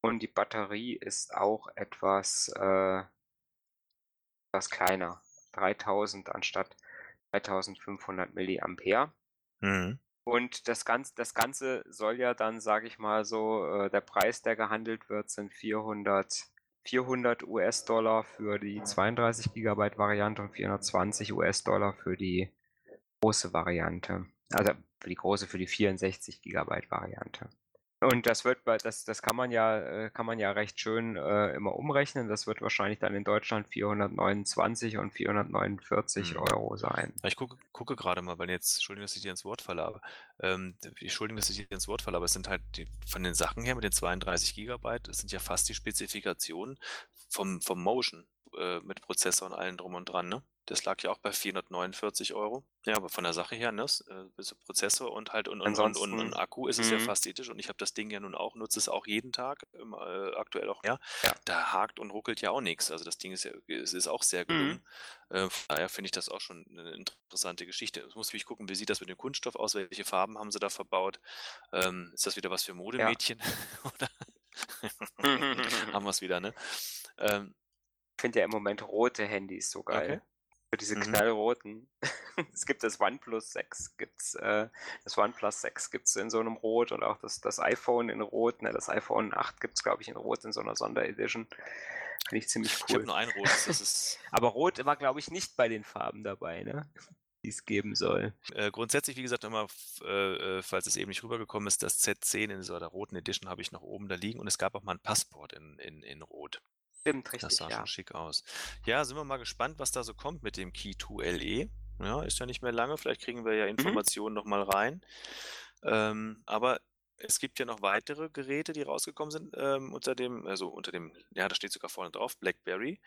Und die Batterie ist auch etwas, äh, etwas kleiner. 3000 anstatt 3500 Milliampere. Mhm. Und das Ganze, das Ganze soll ja dann, sage ich mal so, äh, der Preis, der gehandelt wird, sind 400, 400 US-Dollar für die 32 Gigabyte Variante und 420 US-Dollar für die große Variante. Also für die große, für die 64 Gigabyte Variante. Und das wird das, das kann man ja, äh, kann man ja recht schön äh, immer umrechnen. Das wird wahrscheinlich dann in Deutschland 429 und 449 Mhm. Euro sein. Ich gucke, gucke gerade mal, weil jetzt, Entschuldigung, dass ich dir ins Wort falle, aber ähm, Entschuldigung, dass ich dir ins Wort falle, aber es sind halt die, von den Sachen her mit den 32 Gigabyte, es sind ja fast die Spezifikationen vom, vom Motion äh, mit Prozessor und allem drum und dran, ne? Das lag ja auch bei 449 Euro. Ja, aber von der Sache her, ne? Äh, Prozessor und halt und, und, und, und, Akku ist es ja Mhm. fast identisch und ich habe das Ding ja nun auch, nutze es auch jeden Tag, ähm, äh, aktuell auch mehr. Ja. Da hakt und ruckelt ja auch nichts. Also das Ding ist ja, es ist auch sehr gelungen. Äh, von daher finde ich das auch schon eine interessante Geschichte. Es muss mich gucken, wie sieht das mit dem Kunststoff aus? Welche Farben haben sie da verbaut? Ähm, ist das wieder was für Modemädchen? Oder haben wir es wieder, ne? Ähm, Ich finde ja im Moment rote Handys so geil. Okay. Diese Mhm. knallroten. es gibt das OnePlus 6, gibt's, äh, das OnePlus 6 gibt es in so einem Rot und auch das, das iPhone in Rot. Ne, das iPhone 8 gibt es, glaube ich, in Rot in so einer Sonderedition. Finde ich ziemlich Ich habe cool. nur ein ist Aber Rot war, glaube ich, nicht bei den Farben dabei, ne? Die es geben soll. äh, grundsätzlich, wie gesagt, immer, äh, äh, falls es eben nicht rübergekommen ist, das Z10 in so der roten Edition habe ich noch oben da liegen und es gab auch mal ein Passport in, in, in Rot. Stimmt, Das richtig, sah ja. schon schick aus. Ja, sind wir mal gespannt, was da so kommt mit dem Key 2 LE. Ja, ist ja nicht mehr lange. Vielleicht kriegen wir Mhm. ja Informationen noch mal rein. Ähm, aber es gibt ja noch weitere Geräte, die rausgekommen sind ähm, unter dem, also unter dem, ja, da steht sogar vorne drauf, BlackBerry.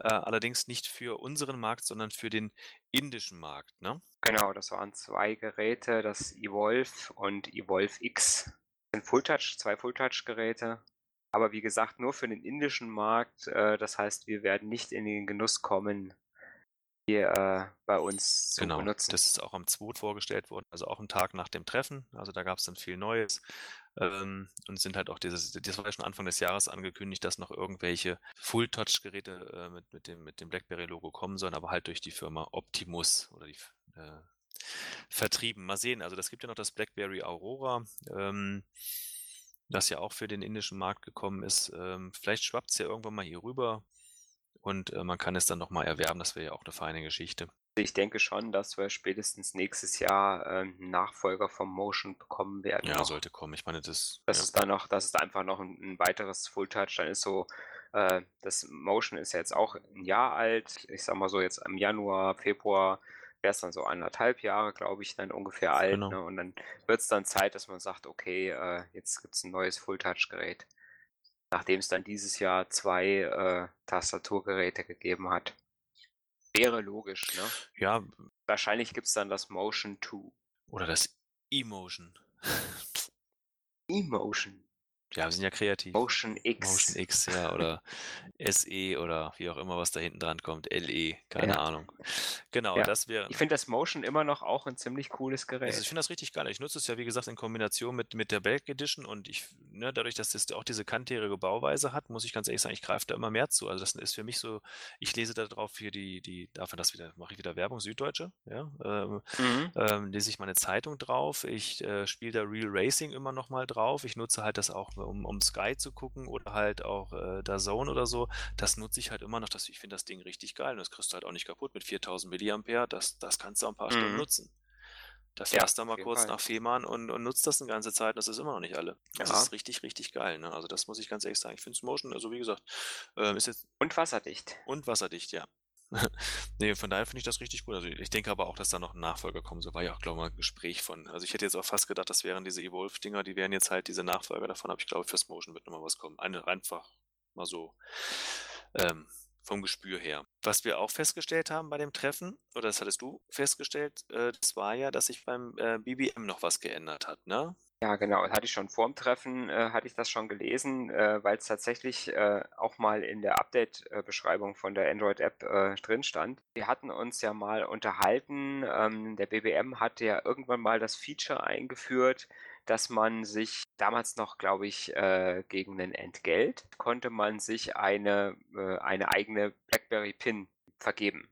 Äh, allerdings nicht für unseren Markt, sondern für den indischen Markt. Ne? Genau, das waren zwei Geräte, das Evolve und Evolve X. Das sind Full-Touch, zwei Full-Touch-Geräte. Aber wie gesagt, nur für den indischen Markt. Äh, das heißt, wir werden nicht in den Genuss kommen, die äh, bei uns zu Genau, benutzen. das ist auch am 2. vorgestellt worden, also auch einen Tag nach dem Treffen. Also da gab es dann viel Neues. Ähm, und sind halt auch dieses, das war ja schon Anfang des Jahres angekündigt, dass noch irgendwelche Full-Touch-Geräte äh, mit, mit dem, mit dem BlackBerry-Logo kommen sollen, aber halt durch die Firma Optimus oder die vertrieben. Mal sehen, also das gibt ja noch das BlackBerry Aurora, ähm, das ja auch für den indischen Markt gekommen ist. Ähm, vielleicht schwappt es ja irgendwann mal hier rüber und äh, man kann es dann nochmal erwerben. Das wäre ja auch eine feine Geschichte. Ich denke schon, dass wir spätestens nächstes Jahr äh, einen Nachfolger vom Motion bekommen werden. Ja, sollte kommen. Ich meine, das. Das ja. ist dann noch, das ist einfach noch ein, ein weiteres Full-Touch. Dann ist so, äh, das Motion ist ja jetzt auch ein Jahr alt. Ich sag mal so, jetzt im Januar, Februar wäre es dann so anderthalb Jahre, glaube ich, dann ungefähr alt. Genau. Ne? Und dann wird es dann Zeit, dass man sagt, okay, äh, jetzt gibt es ein neues Full-Touch-Gerät. Nachdem es dann dieses Jahr zwei äh, Tastaturgeräte gegeben hat. Wäre logisch, ne? ja, Wahrscheinlich gibt es dann das Motion 2. oder das Emotion. Emotion. Ja, wir sind ja kreativ. Motion X. Motion X, ja, oder SE oder wie auch immer, was da hinten dran kommt. LE, keine Ja. Ahnung. Genau, Ja. das wäre. Ich finde das Motion immer noch auch ein ziemlich cooles Gerät. Also ich finde das richtig geil. Ich nutze es ja, wie gesagt, in Kombination mit, mit der Belk Edition und ich, ne, dadurch, dass es auch diese kantigere Bauweise hat, muss ich ganz ehrlich sagen, ich greife da immer mehr zu. Also das ist für mich so, ich lese da drauf hier die, die, dafür das wieder, mache ich wieder Werbung, Süddeutsche, ja, ähm, Mhm. ähm, lese ich meine Zeitung drauf, ich äh, spiele da Real Racing immer noch mal drauf, ich nutze halt das auch, um, um Sky zu gucken oder halt auch äh, da Zone oder so, das nutze ich halt immer noch, das, ich finde das Ding richtig geil und das kriegst du halt auch nicht kaputt mit 4000 Milliampere, das, das kannst du auch ein paar Stunden Mhm. nutzen. Da Ja, fährst du auf mal kurz Fall. nach Fehmarn und, und nutzt das eine ganze Zeit und das ist immer noch nicht alle. Das Ja. ist richtig, richtig geil. Ne? Also das muss ich ganz ehrlich sagen. Ich finde Motion, also wie gesagt, ähm, ist jetzt Und wasserdicht. und wasserdicht, ja. nee, von daher finde ich das richtig gut. Also ich denke aber auch, dass da noch ein Nachfolger kommen soll. War ja auch, glaube ich, mal ein Gespräch von. Also ich hätte jetzt auch fast gedacht, das wären diese Evolve-Dinger, die wären jetzt halt diese Nachfolger davon, aber ich glaube, fürs Motion wird nochmal was kommen. Eine, einfach mal so ähm, vom Gespür her. Was wir auch festgestellt haben bei dem Treffen, oder das hattest du festgestellt, äh, das war ja, dass sich beim äh, BBM noch was geändert hat, ne? Ja, genau. Das hatte ich schon vorm Treffen, äh, hatte ich das schon gelesen, äh, weil es tatsächlich äh, auch mal in der Update-Beschreibung von der Android-App äh, drin stand. Wir hatten uns ja mal unterhalten. Ähm, der BBM hatte ja irgendwann mal das Feature eingeführt, dass man sich damals noch, glaube ich, äh, gegen ein Entgelt konnte man sich eine, äh, eine eigene BlackBerry-Pin vergeben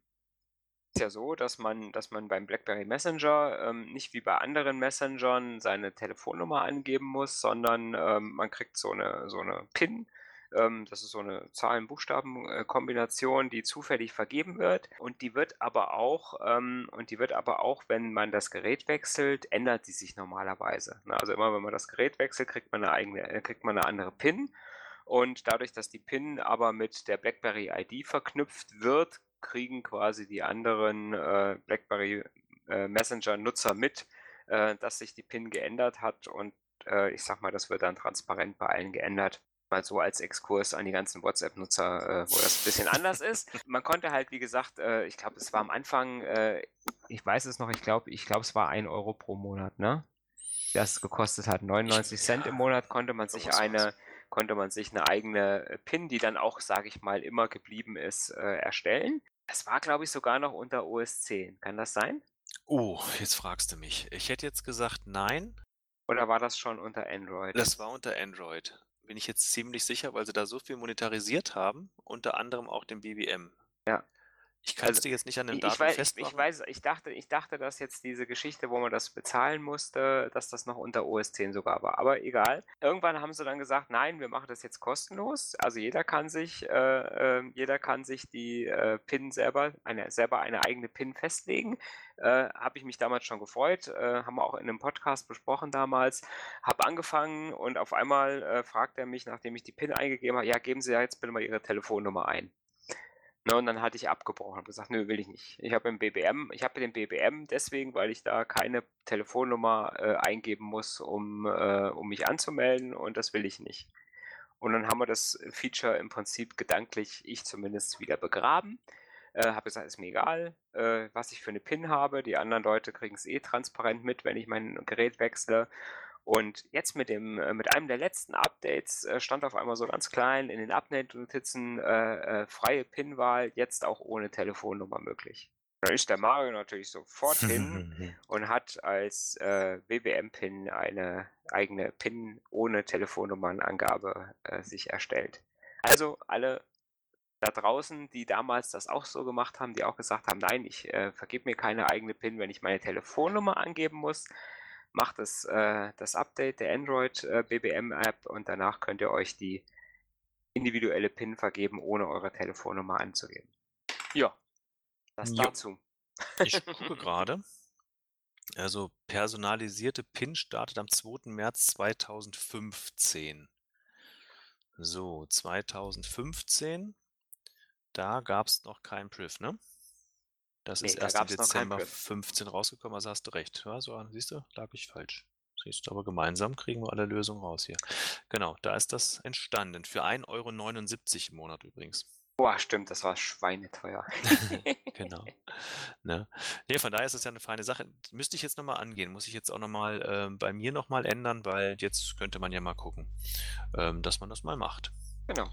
ist ja so, dass man, dass man beim BlackBerry Messenger ähm, nicht wie bei anderen Messengern seine Telefonnummer angeben muss, sondern ähm, man kriegt so eine, so eine PIN. Ähm, das ist so eine Zahlen-Buchstaben-Kombination, die zufällig vergeben wird. Und die wird aber auch, ähm, und die wird aber auch, wenn man das Gerät wechselt, ändert die sich normalerweise. Ne? Also immer wenn man das Gerät wechselt, kriegt man eine eigene, kriegt man eine andere PIN. Und dadurch, dass die PIN aber mit der BlackBerry ID verknüpft wird, kriegen quasi die anderen äh, BlackBerry äh, Messenger-Nutzer mit, äh, dass sich die PIN geändert hat und äh, ich sag mal, das wird dann transparent bei allen geändert. Mal so als Exkurs an die ganzen WhatsApp-Nutzer, äh, wo das ein bisschen anders ist. Man konnte halt, wie gesagt, äh, ich glaube, es war am Anfang, ich weiß es noch, ich glaube, ich glaube, es war ein Euro pro Monat, ne? Das gekostet hat 99 Ich- Cent im Monat, konnte man sich eine, konnte man sich eine eigene PIN, die dann auch, sage ich mal, immer geblieben ist, äh, erstellen. Das war, glaube ich, sogar noch unter OS 10. Kann das sein? Oh, jetzt fragst du mich. Ich hätte jetzt gesagt nein, Oder war das schon unter Android? das war unter Android. Bin ich jetzt ziemlich sicher, weil sie da so viel monetarisiert haben, unter anderem auch den BBM. Ja. Ich kann es Also, dir jetzt nicht an den ich, ich, Daten weiß, ich, festmachen. ich weiß, ich dachte, ich dachte, dass jetzt diese Geschichte, wo man das bezahlen musste, dass das noch unter OS 10 sogar war. Aber egal. Irgendwann haben sie dann gesagt, nein, wir machen das jetzt kostenlos. Also jeder kann sich, äh, äh, jeder kann sich die äh, PIN selber, eine, selber eine eigene PIN festlegen. Äh, habe ich mich damals schon gefreut. Äh, haben wir auch in einem Podcast besprochen damals. Habe angefangen und auf einmal äh, fragt er mich, nachdem ich die PIN eingegeben habe, ja, geben Sie ja jetzt bitte mal Ihre Telefonnummer ein. Ne, und dann hatte ich abgebrochen und gesagt, nö, will ich nicht. Ich habe im BBM, ich habe den BBM deswegen, weil ich da keine Telefonnummer äh, eingeben muss, um, äh, um mich anzumelden und das will ich nicht. Und dann haben wir das Feature im Prinzip gedanklich, ich zumindest, wieder begraben. Äh, habe gesagt, ist mir egal, äh, was ich für eine PIN habe. Die anderen Leute kriegen es eh transparent mit, wenn ich mein Gerät wechsle. Und jetzt mit dem, äh, mit einem der letzten Updates äh, stand auf einmal so ganz klein in den Update-Notizen äh, äh, freie PIN-Wahl, jetzt auch ohne Telefonnummer möglich. Da ist der Mario natürlich sofort hin und hat als äh, BBM-Pin eine eigene PIN ohne Telefonnummernangabe äh, sich erstellt. Also alle da draußen, die damals das auch so gemacht haben, die auch gesagt haben, nein, ich äh, vergebe mir keine eigene PIN, wenn ich meine Telefonnummer angeben muss, macht das, äh, das Update der Android äh, BBM App und danach könnt ihr euch die individuelle PIN vergeben, ohne eure Telefonnummer anzugeben. Ja, das Jo. dazu. Ich gucke gerade. Also personalisierte PIN startet am 2. März 2015. So, 2015. Da gab es noch kein Priv, ne? Das Nee, ist da erst im Dezember Priv. 15 rausgekommen, also hast du recht. Ja, so, siehst du, lag ich falsch. Siehst du, aber gemeinsam kriegen wir alle Lösungen raus hier. Genau, da ist das entstanden. Für 1,79 Euro im Monat übrigens. Boah, stimmt, das war schweineteuer. genau. Ne? Nee, von daher ist es ja eine feine Sache. Müsste ich jetzt nochmal angehen, muss ich jetzt auch nochmal äh, bei mir nochmal ändern, weil jetzt könnte man ja mal gucken, ähm, dass man das mal macht. Genau.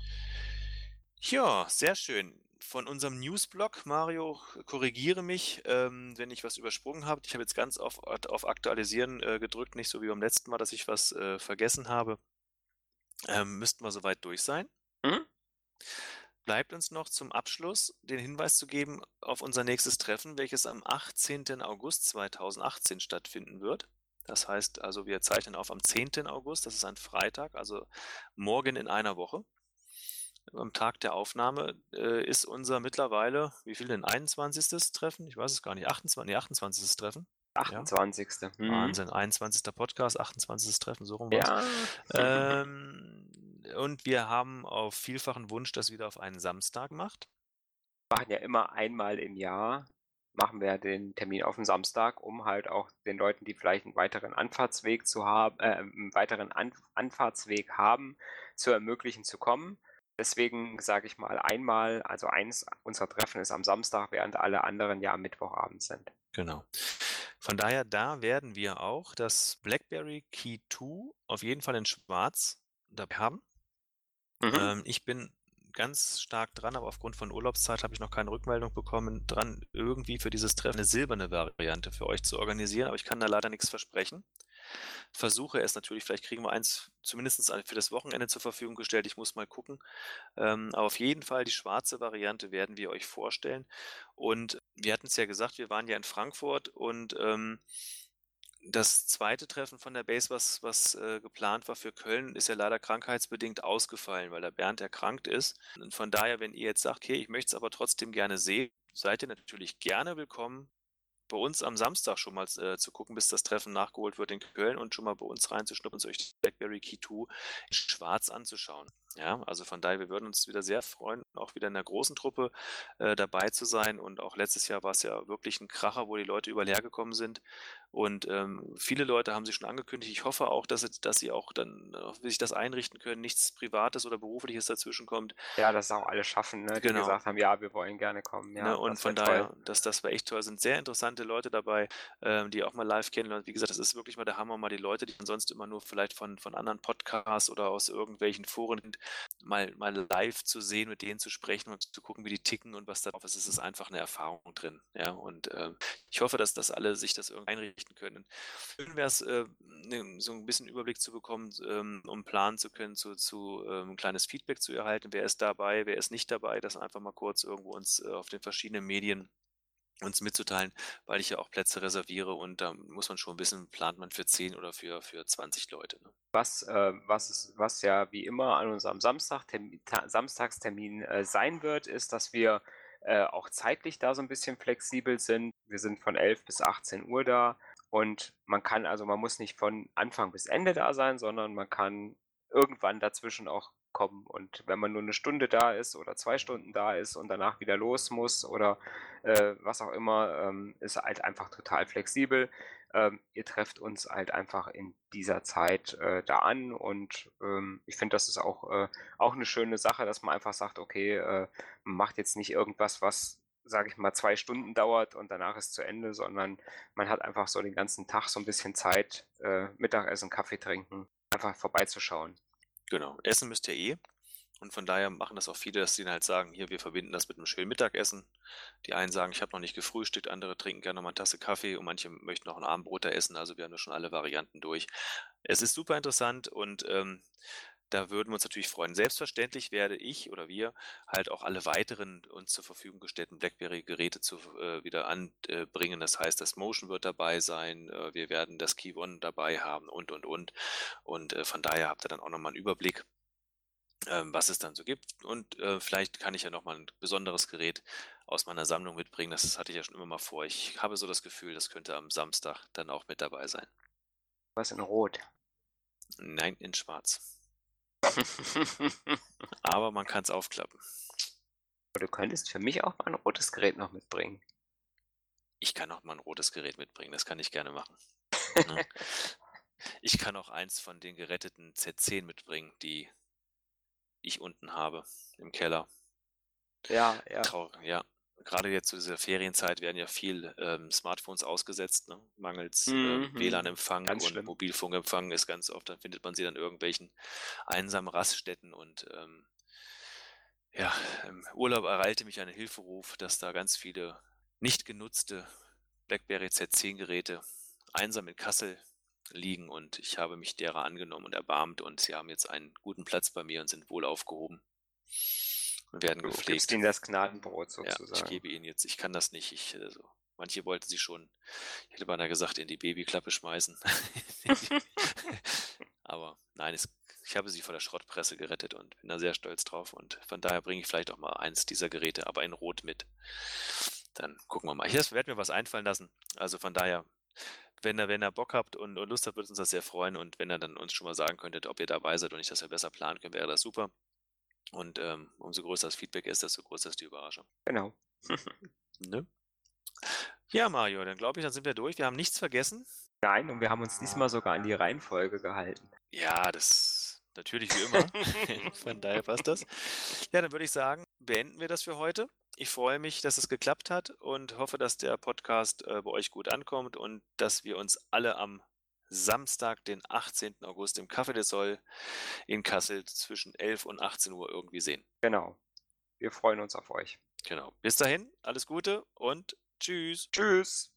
Ja, sehr schön. Von unserem Newsblog, Mario, korrigiere mich, ähm, wenn ich was übersprungen habe. Ich habe jetzt ganz auf, auf Aktualisieren äh, gedrückt, nicht so wie beim letzten Mal, dass ich was äh, vergessen habe. Ähm, müssten wir soweit durch sein. Mhm. Bleibt uns noch zum Abschluss den Hinweis zu geben auf unser nächstes Treffen, welches am 18. August 2018 stattfinden wird. Das heißt also, wir zeichnen auf am 10. August, das ist ein Freitag, also morgen in einer Woche. Am Tag der Aufnahme äh, ist unser mittlerweile, wie viel denn, 21. Treffen? Ich weiß es gar nicht, 28, nee, 28. Treffen. 28. Ja. Mhm. Wahnsinn, 21. Podcast, 28. Treffen, so rum Ja. ähm, und wir haben auf vielfachen Wunsch das wieder auf einen Samstag gemacht. Wir machen ja immer einmal im Jahr, machen wir den Termin auf den Samstag, um halt auch den Leuten, die vielleicht einen weiteren Anfahrtsweg zu haben, äh, einen weiteren An Anfahrtsweg haben, zu ermöglichen zu kommen. Deswegen sage ich mal einmal, also eins unserer Treffen ist am Samstag, während alle anderen ja am Mittwochabend sind. Genau. Von daher, da werden wir auch das BlackBerry Key 2 auf jeden Fall in schwarz dabei haben. Mhm. Ähm, ich bin ganz stark dran, aber aufgrund von Urlaubszeit habe ich noch keine Rückmeldung bekommen, dran irgendwie für dieses Treffen eine silberne Variante für euch zu organisieren, aber ich kann da leider nichts versprechen. Versuche es natürlich, vielleicht kriegen wir eins zumindest für das Wochenende zur Verfügung gestellt. Ich muss mal gucken. Ähm, aber auf jeden Fall die schwarze Variante werden wir euch vorstellen. Und wir hatten es ja gesagt, wir waren ja in Frankfurt und ähm, das zweite Treffen von der Base, was, was äh, geplant war für Köln, ist ja leider krankheitsbedingt ausgefallen, weil der Bernd erkrankt ist. Und von daher, wenn ihr jetzt sagt, okay, ich möchte es aber trotzdem gerne sehen, seid ihr natürlich gerne willkommen, bei uns am Samstag schon mal äh, zu gucken, bis das Treffen nachgeholt wird in Köln und schon mal bei uns reinzuschnuppern und euch BlackBerry Key 2 in schwarz anzuschauen. Ja, also von daher, wir würden uns wieder sehr freuen, auch wieder in der großen Truppe äh, dabei zu sein. Und auch letztes Jahr war es ja wirklich ein Kracher, wo die Leute überall hergekommen sind. Und ähm, viele Leute haben sich schon angekündigt. Ich hoffe auch, dass, sie, dass sie auch dann äh, sich das einrichten können, nichts Privates oder Berufliches dazwischen kommt. Ja, dass auch alle schaffen, ne, die Genau. gesagt haben, ja, wir wollen gerne kommen. Ja, ne? Und das von daher, toll. das, das war echt toll. Es sind sehr interessante Leute dabei, ähm, die auch mal live kennenlernen. Wie gesagt, das ist wirklich mal der Hammer, mal die Leute, die man sonst immer nur vielleicht von, von anderen Podcasts oder aus irgendwelchen Foren kennt, mal, mal live zu sehen, mit denen zu sprechen und zu gucken, wie die ticken und was da drauf ist. Es ist einfach eine Erfahrung drin. Ja, und ähm, ich hoffe, dass das alle sich das irgendwie einrichten können. Schön wäre es, äh, ne, so ein bisschen Überblick zu bekommen, ähm, um planen zu können, zu, zu ähm, ein kleines Feedback zu erhalten. Wer ist dabei, wer ist nicht dabei, das einfach mal kurz irgendwo uns äh, auf den verschiedenen Medien uns mitzuteilen, weil ich ja auch Plätze reserviere und da muss man schon wissen, plant man für 10 oder für, für 20 Leute. Ne? Was, äh, was, was ja wie immer an unserem Samstag, Termin, Ta Samstagstermin äh, sein wird, ist, dass wir äh, auch zeitlich da so ein bisschen flexibel sind. Wir sind von 11 bis 18 Uhr da und man kann, also man muss nicht von Anfang bis Ende da sein, sondern man kann irgendwann dazwischen auch kommen. Und wenn man nur eine Stunde da ist oder zwei Stunden da ist und danach wieder los muss oder äh, was auch immer, ähm, ist halt einfach total flexibel ähm, ihr trefft uns halt einfach in dieser Zeit äh, da an und ähm, ich finde, das ist auch, äh, auch eine schöne Sache, dass man einfach sagt, okay, äh, man macht jetzt nicht irgendwas, was, sage ich mal, zwei Stunden dauert und danach ist zu Ende, sondern man hat einfach so den ganzen Tag so ein bisschen Zeit, äh, Mittagessen, Kaffee trinken, einfach vorbeizuschauen. Genau, essen müsst ihr eh. Und von daher machen das auch viele, dass sie dann halt sagen, hier, wir verbinden das mit einem schönen Mittagessen. Die einen sagen, ich habe noch nicht gefrühstückt, andere trinken gerne noch mal eine Tasse Kaffee und manche möchten noch ein Abendbrot da essen. Also wir haben da schon alle Varianten durch. Es ist super interessant und ähm, da würden wir uns natürlich freuen. Selbstverständlich werde ich oder wir halt auch alle weiteren uns zur Verfügung gestellten BlackBerry-Geräte äh, wieder anbringen. Das heißt, das Motion wird dabei sein, äh, wir werden das Key One dabei haben und, und, und. Und äh, von daher habt ihr dann auch nochmal einen Überblick ähm, was es dann so gibt. Und äh, vielleicht kann ich ja nochmal ein besonderes Gerät aus meiner Sammlung mitbringen. Das hatte ich ja schon immer mal vor. Ich habe so das Gefühl, das könnte am Samstag dann auch mit dabei sein. Was in Rot. Nein, in Schwarz. Aber man kann es aufklappen. du könntest für mich auch mal ein rotes Gerät noch mitbringen. Ich kann auch mal ein rotes Gerät mitbringen. Das kann ich gerne machen. Ne? Ich kann auch eins von den geretteten Z10 mitbringen, die ich unten habe im Keller. Ja, ja. Traurig, ja. Gerade jetzt zu dieser Ferienzeit werden ja viel ähm, Smartphones ausgesetzt, ne? mangels ähm, Mhm. WLAN-Empfang Ganz und schlimm. Mobilfunkempfang ist ganz oft, dann findet man sie an irgendwelchen einsamen Raststätten und ähm, ja, im Urlaub ereilte mich ein Hilferuf, dass da ganz viele nicht genutzte BlackBerry Z10-Geräte einsam in Kassel liegen und ich habe mich derer angenommen und erbarmt und sie haben jetzt einen guten Platz bei mir und sind wohl aufgehoben werden Du gepflegt. gibst ihnen das Gnadenbrot Ja, ich sozusagen. gebe ihnen jetzt, ich kann das nicht. Ich, also, manche wollten sie schon, ich hätte beinahe gesagt, in die Babyklappe schmeißen. Aber nein, es, ich habe sie vor der Schrottpresse gerettet und bin da sehr stolz drauf. Und von daher bringe ich vielleicht auch mal eins dieser Geräte, aber in Rot mit. Dann gucken wir mal. Ich werde mir was einfallen lassen. Also von daher, wenn ihr, wenn ihr Bock habt und, und Lust habt, würde uns das sehr freuen. Und wenn ihr dann uns schon mal sagen könntet, ob ihr dabei seid und ich das ja besser planen können, wäre das super. Und ähm, umso größer das Feedback ist, desto größer ist die Überraschung. Genau. Ne? Ja, Mario, dann glaube ich, dann sind wir durch. Wir haben nichts vergessen. Nein, und wir haben uns diesmal sogar an die Reihenfolge gehalten. Ja, das natürlich wie immer. Von daher passt das. Ja, dann würde ich sagen, beenden wir das für heute. Ich freue mich, dass es geklappt hat und hoffe, dass der Podcast äh, bei euch gut ankommt und dass wir uns alle am Samstag, den 18. August im Café de Sol in Kassel zwischen 11 und 18 Uhr irgendwie sehen. Genau. Wir freuen uns auf euch. Genau. Bis dahin, alles Gute und tschüss. Tschüss.